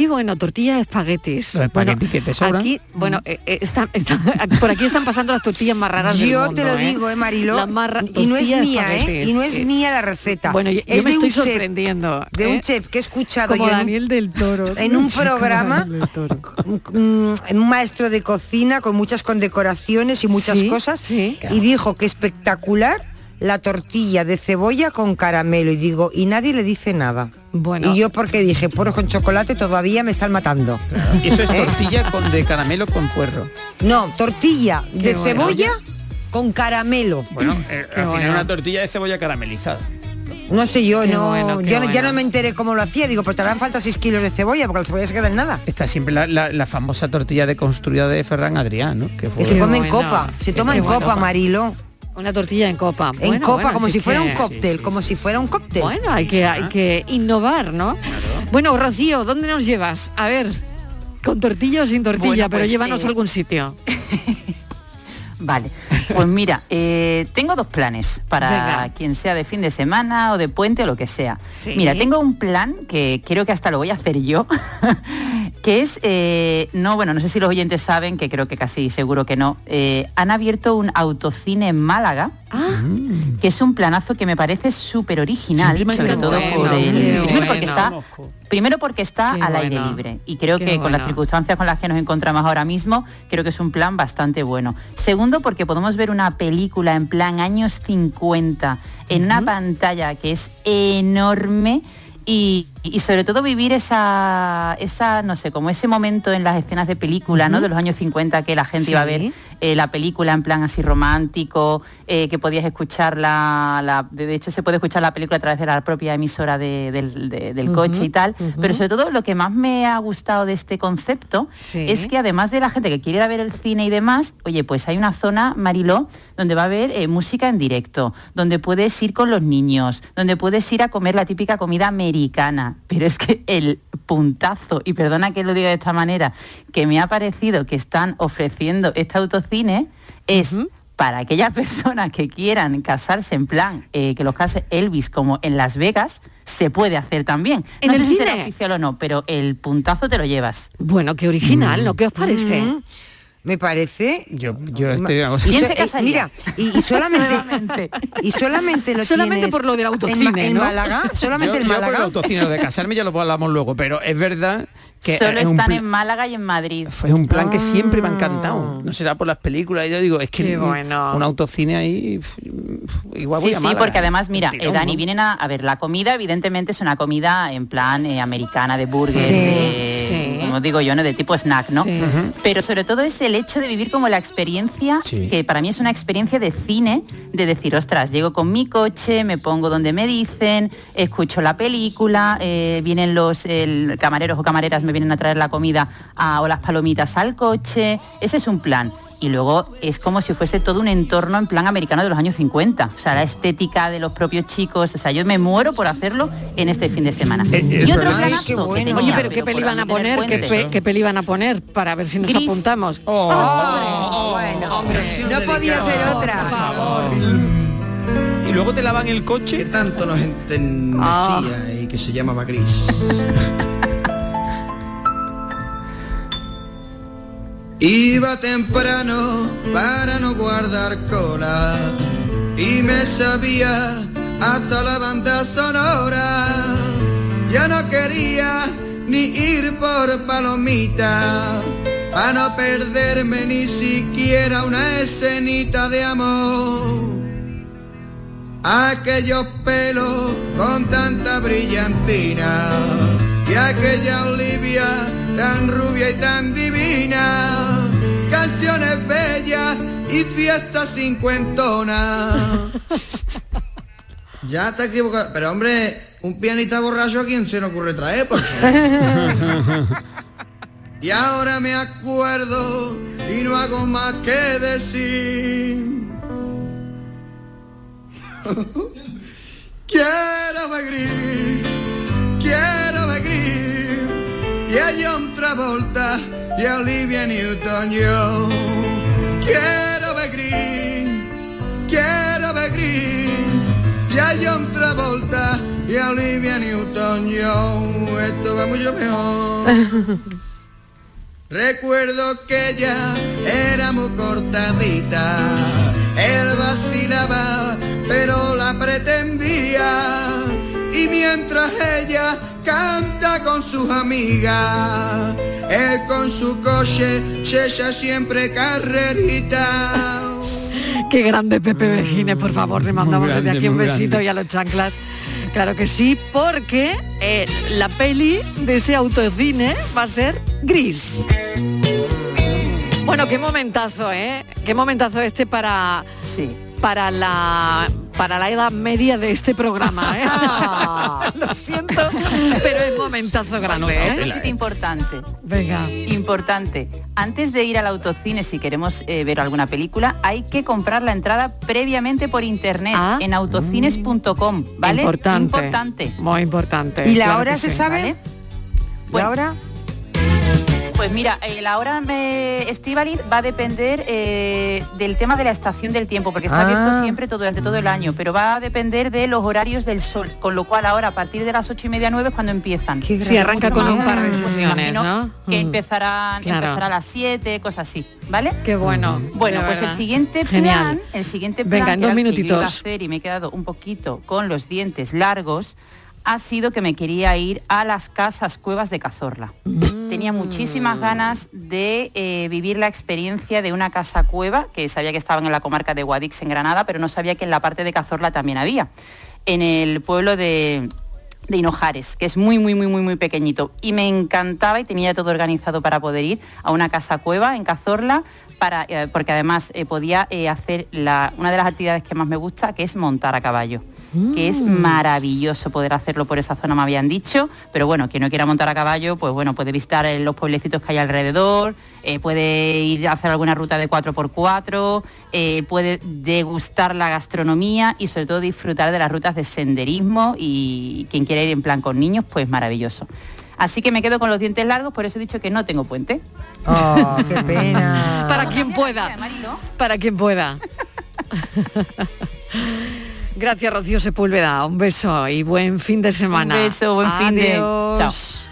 Speaker 3: Qué bueno, tortilla de espaguetis.
Speaker 23: Los espaguetis
Speaker 3: Bueno,
Speaker 23: que te sobran.
Speaker 3: Aquí, bueno, eh, eh, están- están- por aquí están pasando las tortillas más raras del
Speaker 5: Yo
Speaker 3: mundo,
Speaker 5: te lo
Speaker 3: ¿eh?
Speaker 5: digo, eh, Mariló,
Speaker 3: Las más ra-
Speaker 5: y no es mía, ¿eh? Y no es
Speaker 3: Eh,
Speaker 5: mía la receta.
Speaker 3: Bueno, yo, yo
Speaker 5: es
Speaker 3: me
Speaker 5: de
Speaker 3: estoy
Speaker 5: un chef,
Speaker 3: sorprendiendo.
Speaker 5: de un
Speaker 3: ¿eh?
Speaker 5: chef que he escuchado
Speaker 3: Como
Speaker 5: yo en un-
Speaker 3: Daniel del Toro.
Speaker 5: en un programa mm, un maestro de cocina con muchas condecoraciones y muchas
Speaker 3: Sí,
Speaker 5: cosas
Speaker 3: sí.
Speaker 5: y dijo que espectacular la tortilla de cebolla con caramelo y digo y nadie le dice nada
Speaker 3: Bueno.
Speaker 5: y yo porque dije porro con chocolate todavía me están matando
Speaker 23: Y eso es
Speaker 5: ¿Eh?
Speaker 23: tortilla con de caramelo con puerro.
Speaker 5: no tortilla de
Speaker 3: bueno.
Speaker 5: cebolla con caramelo
Speaker 23: Bueno, eh, al
Speaker 3: bueno.
Speaker 23: final una tortilla de cebolla caramelizada.
Speaker 5: no sé yo
Speaker 3: Qué
Speaker 5: no
Speaker 3: bueno,
Speaker 5: yo ya no me enteré cómo lo hacía digo pues te harán falta 6 kilos de cebolla porque la cebolla se queda en nada
Speaker 23: Está siempre la, la- la famosa tortilla deconstruida de Ferran Adrián, ¿no? Que fue
Speaker 5: que se come en copa se toma
Speaker 3: Qué
Speaker 5: en
Speaker 3: bueno.
Speaker 5: copa Marilo
Speaker 3: Una tortilla en copa.
Speaker 5: en
Speaker 3: Bueno,
Speaker 5: copa
Speaker 3: bueno,
Speaker 5: como
Speaker 3: sí
Speaker 5: si fuera
Speaker 3: que-
Speaker 5: un cóctel
Speaker 23: sí, sí,
Speaker 5: como
Speaker 23: sí,
Speaker 5: si fuera un cóctel
Speaker 3: Bueno, hay que, hay que innovar, ¿no? Bueno, Rocío, ¿dónde nos llevas? A ver, con tortilla o sin tortilla,
Speaker 22: Bueno,
Speaker 3: pero
Speaker 22: pues,
Speaker 3: llévanos
Speaker 22: eh,
Speaker 3: a algún sitio.
Speaker 22: Vale, pues mira, eh, tengo dos planes para
Speaker 3: Venga.
Speaker 22: quien sea de fin de semana o de puente o lo que sea.
Speaker 3: Sí.
Speaker 22: Mira, tengo un plan que creo que hasta lo voy a hacer yo. que es, eh, no, bueno, no sé si los oyentes saben, que creo que casi seguro que no, eh, han abierto un autocine en Málaga, que es un planazo que me parece súper original, sobre todo por el... Primero porque está, primero porque está
Speaker 23: Qué
Speaker 22: al aire
Speaker 23: bueno.
Speaker 22: libre. Y creo
Speaker 23: Qué
Speaker 22: que con las circunstancias con las que nos encontramos ahora mismo, creo que es un plan bastante bueno. Segundo, porque podemos ver una película en plan años 50 en una pantalla que es enorme y, y sobre todo vivir esa, esa, no sé, como ese momento en las escenas de película, ¿no? De los años 50 que la gente iba a ver eh, la película en plan así romántico, eh, que podías escuchar la, la- de hecho se puede escuchar la película a través de la propia emisora de- del, de- del
Speaker 3: Ujú,
Speaker 22: coche y tal, pero sobre todo lo que más me ha gustado de este concepto es que además de la gente que quiere ir a ver el cine y demás, oye, pues hay una zona, Mariló, donde va a haber eh, música en directo, donde puedes ir con los niños, donde puedes ir a comer la típica comida americana, pero es que el puntazo, y perdona que lo diga de esta manera, que me ha parecido que están ofreciendo este autocine es para aquellas personas que quieran casarse en plan eh, que los case Elvis como en Las Vegas, se puede hacer también.
Speaker 3: ¿En
Speaker 22: no
Speaker 3: el
Speaker 22: sé si será oficial o no, pero el puntazo te lo llevas.
Speaker 3: Bueno, qué original, ¿no? ¿Qué os parece?
Speaker 5: Mm. Me parece.
Speaker 23: Yo, yo
Speaker 5: Ma-
Speaker 23: te digo una cosa.
Speaker 5: y
Speaker 22: ¿Quién
Speaker 5: so-
Speaker 22: se
Speaker 5: eh,
Speaker 22: casaría?
Speaker 5: mira, y, y solamente y solamente lo
Speaker 3: Solamente por lo del
Speaker 5: en,
Speaker 3: autocine,
Speaker 5: en
Speaker 3: ¿no?
Speaker 5: Málaga, solamente
Speaker 23: yo,
Speaker 5: en
Speaker 23: yo por el
Speaker 5: Málaga.
Speaker 23: autocine, de casarme ya lo hablamos luego, pero es verdad que
Speaker 22: Solo
Speaker 23: es
Speaker 22: están en Málaga y en Madrid.
Speaker 23: es un plan que siempre me ha encantado. No será por las películas, yo digo, es que
Speaker 3: bueno.
Speaker 23: un autocine ahí igual voy
Speaker 22: Sí,
Speaker 23: a
Speaker 22: sí, porque además, mira, eh, Dani,
Speaker 23: ¿no?
Speaker 22: vienen a, a ver, la comida evidentemente es una comida en plan eh, americana, de burgers,
Speaker 3: Sí,
Speaker 22: de-
Speaker 3: sí.
Speaker 22: como digo yo, ¿no? De tipo snack, ¿no?
Speaker 3: Sí.
Speaker 22: Pero sobre todo es el hecho de vivir como la experiencia,
Speaker 23: Sí.
Speaker 22: que para mí es una experiencia de cine, de decir, ostras, llego con mi coche, me pongo donde me dicen, escucho la película, eh, vienen los el- camareros o camareras, me vienen a traer la comida a- o las palomitas al coche, ese es un plan. Y luego es como si fuese todo un entorno en plan americano de los años 50. O sea, la estética de los propios chicos. O sea, yo me muero por hacerlo en este fin de semana.
Speaker 23: el
Speaker 22: y otro planazo
Speaker 5: qué
Speaker 22: que tenía,
Speaker 3: Oye, pero ¿qué peli van a poner? ¿Qué, pe- qué peli van a poner? Para ver si nos
Speaker 22: Gris.
Speaker 3: apuntamos.
Speaker 23: Oh,
Speaker 5: bueno, no podía ser otra.
Speaker 23: Y luego te lavan el
Speaker 27: que
Speaker 23: coche.
Speaker 27: tanto nos enternecía y que se llamaba Gris. Iba temprano para no guardar cola y me sabía hasta la banda sonora. Ya no quería ni ir por palomita para no perderme ni siquiera una escenita de amor. Aquellos pelos con tanta brillantina y aquella Olivia tan rubia y tan divina. Canciones bellas y fiestas cincuentonas. Ya te equivocado. Pero hombre, un pianista borracho a quién se le ocurre traer, por favor? Y ahora me acuerdo y no hago más que decir. quiero gris, quiero. Y a John Travolta y a Olivia Newton-John. Quiero ver gris, quiero ver gris. Y a John Travolta y a Olivia Newton-John. Esto va mucho mejor. Recuerdo que ella era muy cortadita, él vacilaba, pero la pretendía. Y mientras ella canta con sus amigas, él con su coche se echa siempre carrerita.
Speaker 3: Qué grande Pepe Vejines, por favor, le mandamos
Speaker 23: grande,
Speaker 3: desde aquí un besito
Speaker 23: grande.
Speaker 3: y a los chanclas. Claro que sí, porque eh, la peli de ese autocine va a ser gris. Bueno, qué momentazo, ¿eh? Qué momentazo este para,
Speaker 22: Sí.
Speaker 3: para la para la edad media de este programa, ¿eh? Lo siento, pero es momentazo grande, ¿eh?
Speaker 22: sitio importante.
Speaker 3: Venga.
Speaker 22: Importante. Antes de ir al autocine, si queremos eh, ver alguna película, hay que comprar la entrada previamente por internet
Speaker 3: Ah.
Speaker 22: en autocines.com, ¿vale?
Speaker 3: Importante.
Speaker 22: Importante.
Speaker 3: Muy importante.
Speaker 5: ¿Y la
Speaker 3: claro
Speaker 5: hora se
Speaker 3: sí.
Speaker 5: sabe?
Speaker 22: ¿Vale?
Speaker 5: ¿La
Speaker 22: Bueno,
Speaker 5: hora?
Speaker 22: Pues mira, eh, la hora estival va a depender eh, del tema de la estación del tiempo, porque está
Speaker 3: Ah.
Speaker 22: abierto siempre todo, durante todo el año, pero va a depender de los horarios del sol, con lo cual ahora a partir de las ocho y media nueve es cuando empiezan.
Speaker 3: Sí, arranca con un par de sesiones.
Speaker 22: Que
Speaker 3: Mm.
Speaker 22: empezarán,
Speaker 3: Claro.
Speaker 22: empezará a las 7, cosas así, ¿vale?
Speaker 3: Qué bueno.
Speaker 22: Bueno,
Speaker 3: de
Speaker 22: pues el siguiente
Speaker 3: Genial.
Speaker 22: plan, el siguiente plan
Speaker 3: Venga, en
Speaker 22: que
Speaker 3: dos
Speaker 22: el que yo iba a
Speaker 3: minutitos.
Speaker 22: hacer y me he quedado un poquito con los dientes largos, ha sido que me quería ir a las casas cuevas de Cazorla. Tenía muchísimas
Speaker 3: Mm.
Speaker 22: ganas de eh, vivir la experiencia de una casa cueva, que sabía que estaban en la comarca de Guadix, en Granada, pero no sabía que en la parte de Cazorla también había, en el pueblo de, de Hinojares, que es muy, muy, muy, muy, muy pequeñito. Y me encantaba y tenía todo organizado para poder ir a una casa cueva en Cazorla, para, eh, porque además eh, podía hacer la- una de las actividades que más me gusta, que es montar a caballo que es maravilloso poder hacerlo por esa zona, me habían dicho, pero bueno, quien no quiera montar a caballo, pues bueno, puede visitar eh, los pueblecitos que hay alrededor, eh, puede ir a hacer alguna ruta de 4x4, eh, puede degustar la gastronomía y sobre todo disfrutar de las rutas de senderismo y quien quiera ir en plan con niños, pues maravilloso. Así que me quedo con los dientes largos, por eso he dicho que no tengo puente.
Speaker 5: Oh, qué pena.
Speaker 3: Para quien pueda. Para quien pueda. Gracias, Rocío Sepúlveda. Un beso y buen fin de semana.
Speaker 22: Un beso, buen fin de-
Speaker 3: Adiós.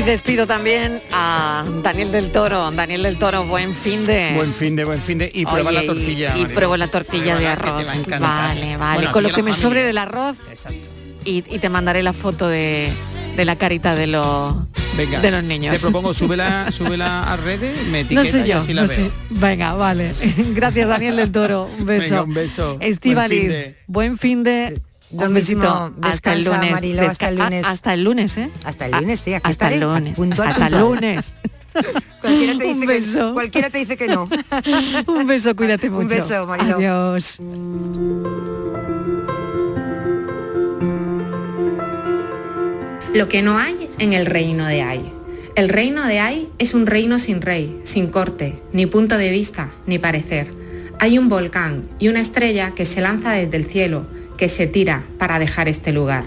Speaker 3: Y despido también a Daniel del Toro. Daniel del Toro, buen fin de...
Speaker 23: Buen fin de, buen fin de. Y prueba
Speaker 3: Oye,
Speaker 23: la tortilla.
Speaker 3: Y, y pruebo la tortilla de arroz.
Speaker 23: va.
Speaker 3: Vale, vale.
Speaker 23: Bueno,
Speaker 3: Con lo que me sobre del arroz. Y, y te mandaré la foto de, de la carita de, los
Speaker 23: Venga,
Speaker 3: de los niños.
Speaker 23: Te propongo, súbela, súbela a redes, me
Speaker 3: No
Speaker 23: etiqueta
Speaker 3: sé
Speaker 23: y
Speaker 3: yo,
Speaker 23: así la
Speaker 3: no
Speaker 23: veo.
Speaker 3: sé. Venga, vale. Gracias, Daniel del Toro. Un beso.
Speaker 23: Venga, un beso.
Speaker 3: Estivaliz,
Speaker 23: Buen fin de-
Speaker 3: buen fin de...
Speaker 5: Lo
Speaker 3: Un
Speaker 5: mismo,
Speaker 3: besito. Hasta el lunes.
Speaker 5: Marilo, hasta el lunes.
Speaker 3: a- Hasta el lunes, ¿eh?
Speaker 5: Hasta el lunes, sí, aquí
Speaker 3: Hasta el lunes.
Speaker 5: puntual,
Speaker 3: hasta el lunes.
Speaker 5: Cualquiera te,
Speaker 3: Un
Speaker 5: dice
Speaker 3: beso.
Speaker 5: Que, cualquiera te dice que no.
Speaker 3: Un beso, cuídate mucho.
Speaker 5: Un beso, Marilo.
Speaker 3: Adiós.
Speaker 28: Lo que no hay en el reino de Ay. El reino de Ay es un reino sin rey, sin corte, ni punto de vista, ni parecer. Hay un volcán y una estrella que se lanza desde el cielo, que se tira para dejar este lugar.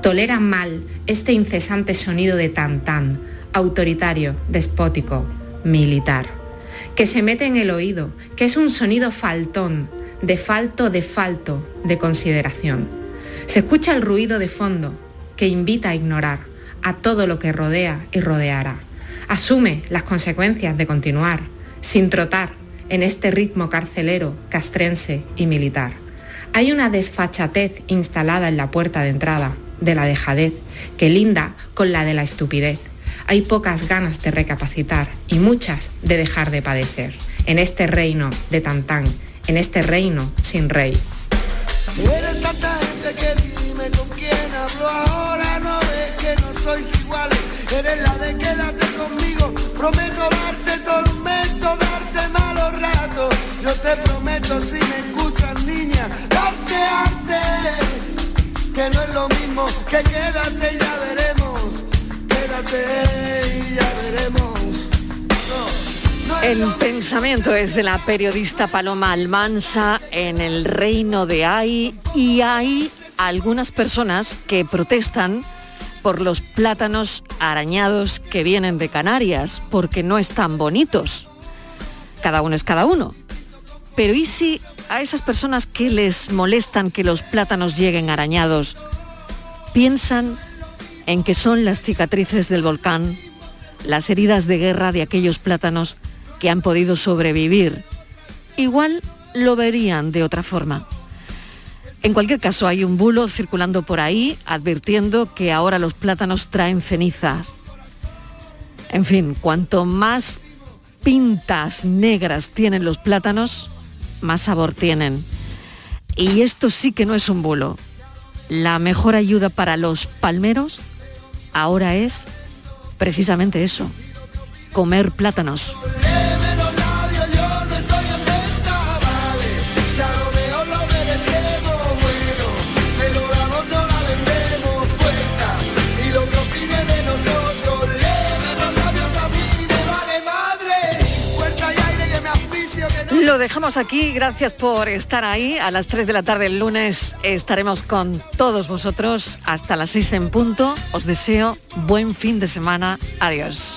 Speaker 28: Toleran mal este incesante sonido de tan-tan, autoritario, despótico, militar, que se mete en el oído, que es un sonido faltón, de falto de falto de consideración. Se escucha el ruido de fondo que invita a ignorar a todo lo que rodea y rodeará. Asume las consecuencias de continuar, sin trotar en este ritmo carcelero, castrense y militar. Hay una desfachatez instalada en la puerta de entrada de la dejadez que linda con la de la estupidez. Hay pocas ganas de recapacitar y muchas de dejar de padecer. En este reino de Tantán, en este reino sin rey.
Speaker 17: De quédate conmigo, prometo darte darte malos ratos. Yo te prometo si me escuchas niña, darte arte, que no es lo mismo que quédate y ya veremos, quédate y ya veremos. No, no es
Speaker 3: El pensamiento es de la periodista Paloma Almansa en el reino de Ay y hay algunas personas que protestan por los plátanos arañados que vienen de Canarias porque no están bonitos. Cada uno es cada uno. Pero ¿y si a esas personas que les molestan que los plátanos lleguen arañados piensan en que son las cicatrices del volcán, las heridas de guerra de aquellos plátanos que han podido sobrevivir. Igual lo verían de otra forma. En cualquier caso, hay un bulo circulando por ahí advirtiendo que ahora los plátanos traen cenizas. En fin, cuanto más pintas negras tienen los plátanos, más sabor tienen. Y esto sí que no es un bulo. La mejor ayuda para los palmeros ahora es precisamente eso, comer plátanos.
Speaker 17: Lo dejamos aquí, gracias por estar ahí. A las 3 de la tarde el lunes estaremos con todos vosotros hasta las 6 en punto. Os deseo buen fin de semana. Adiós.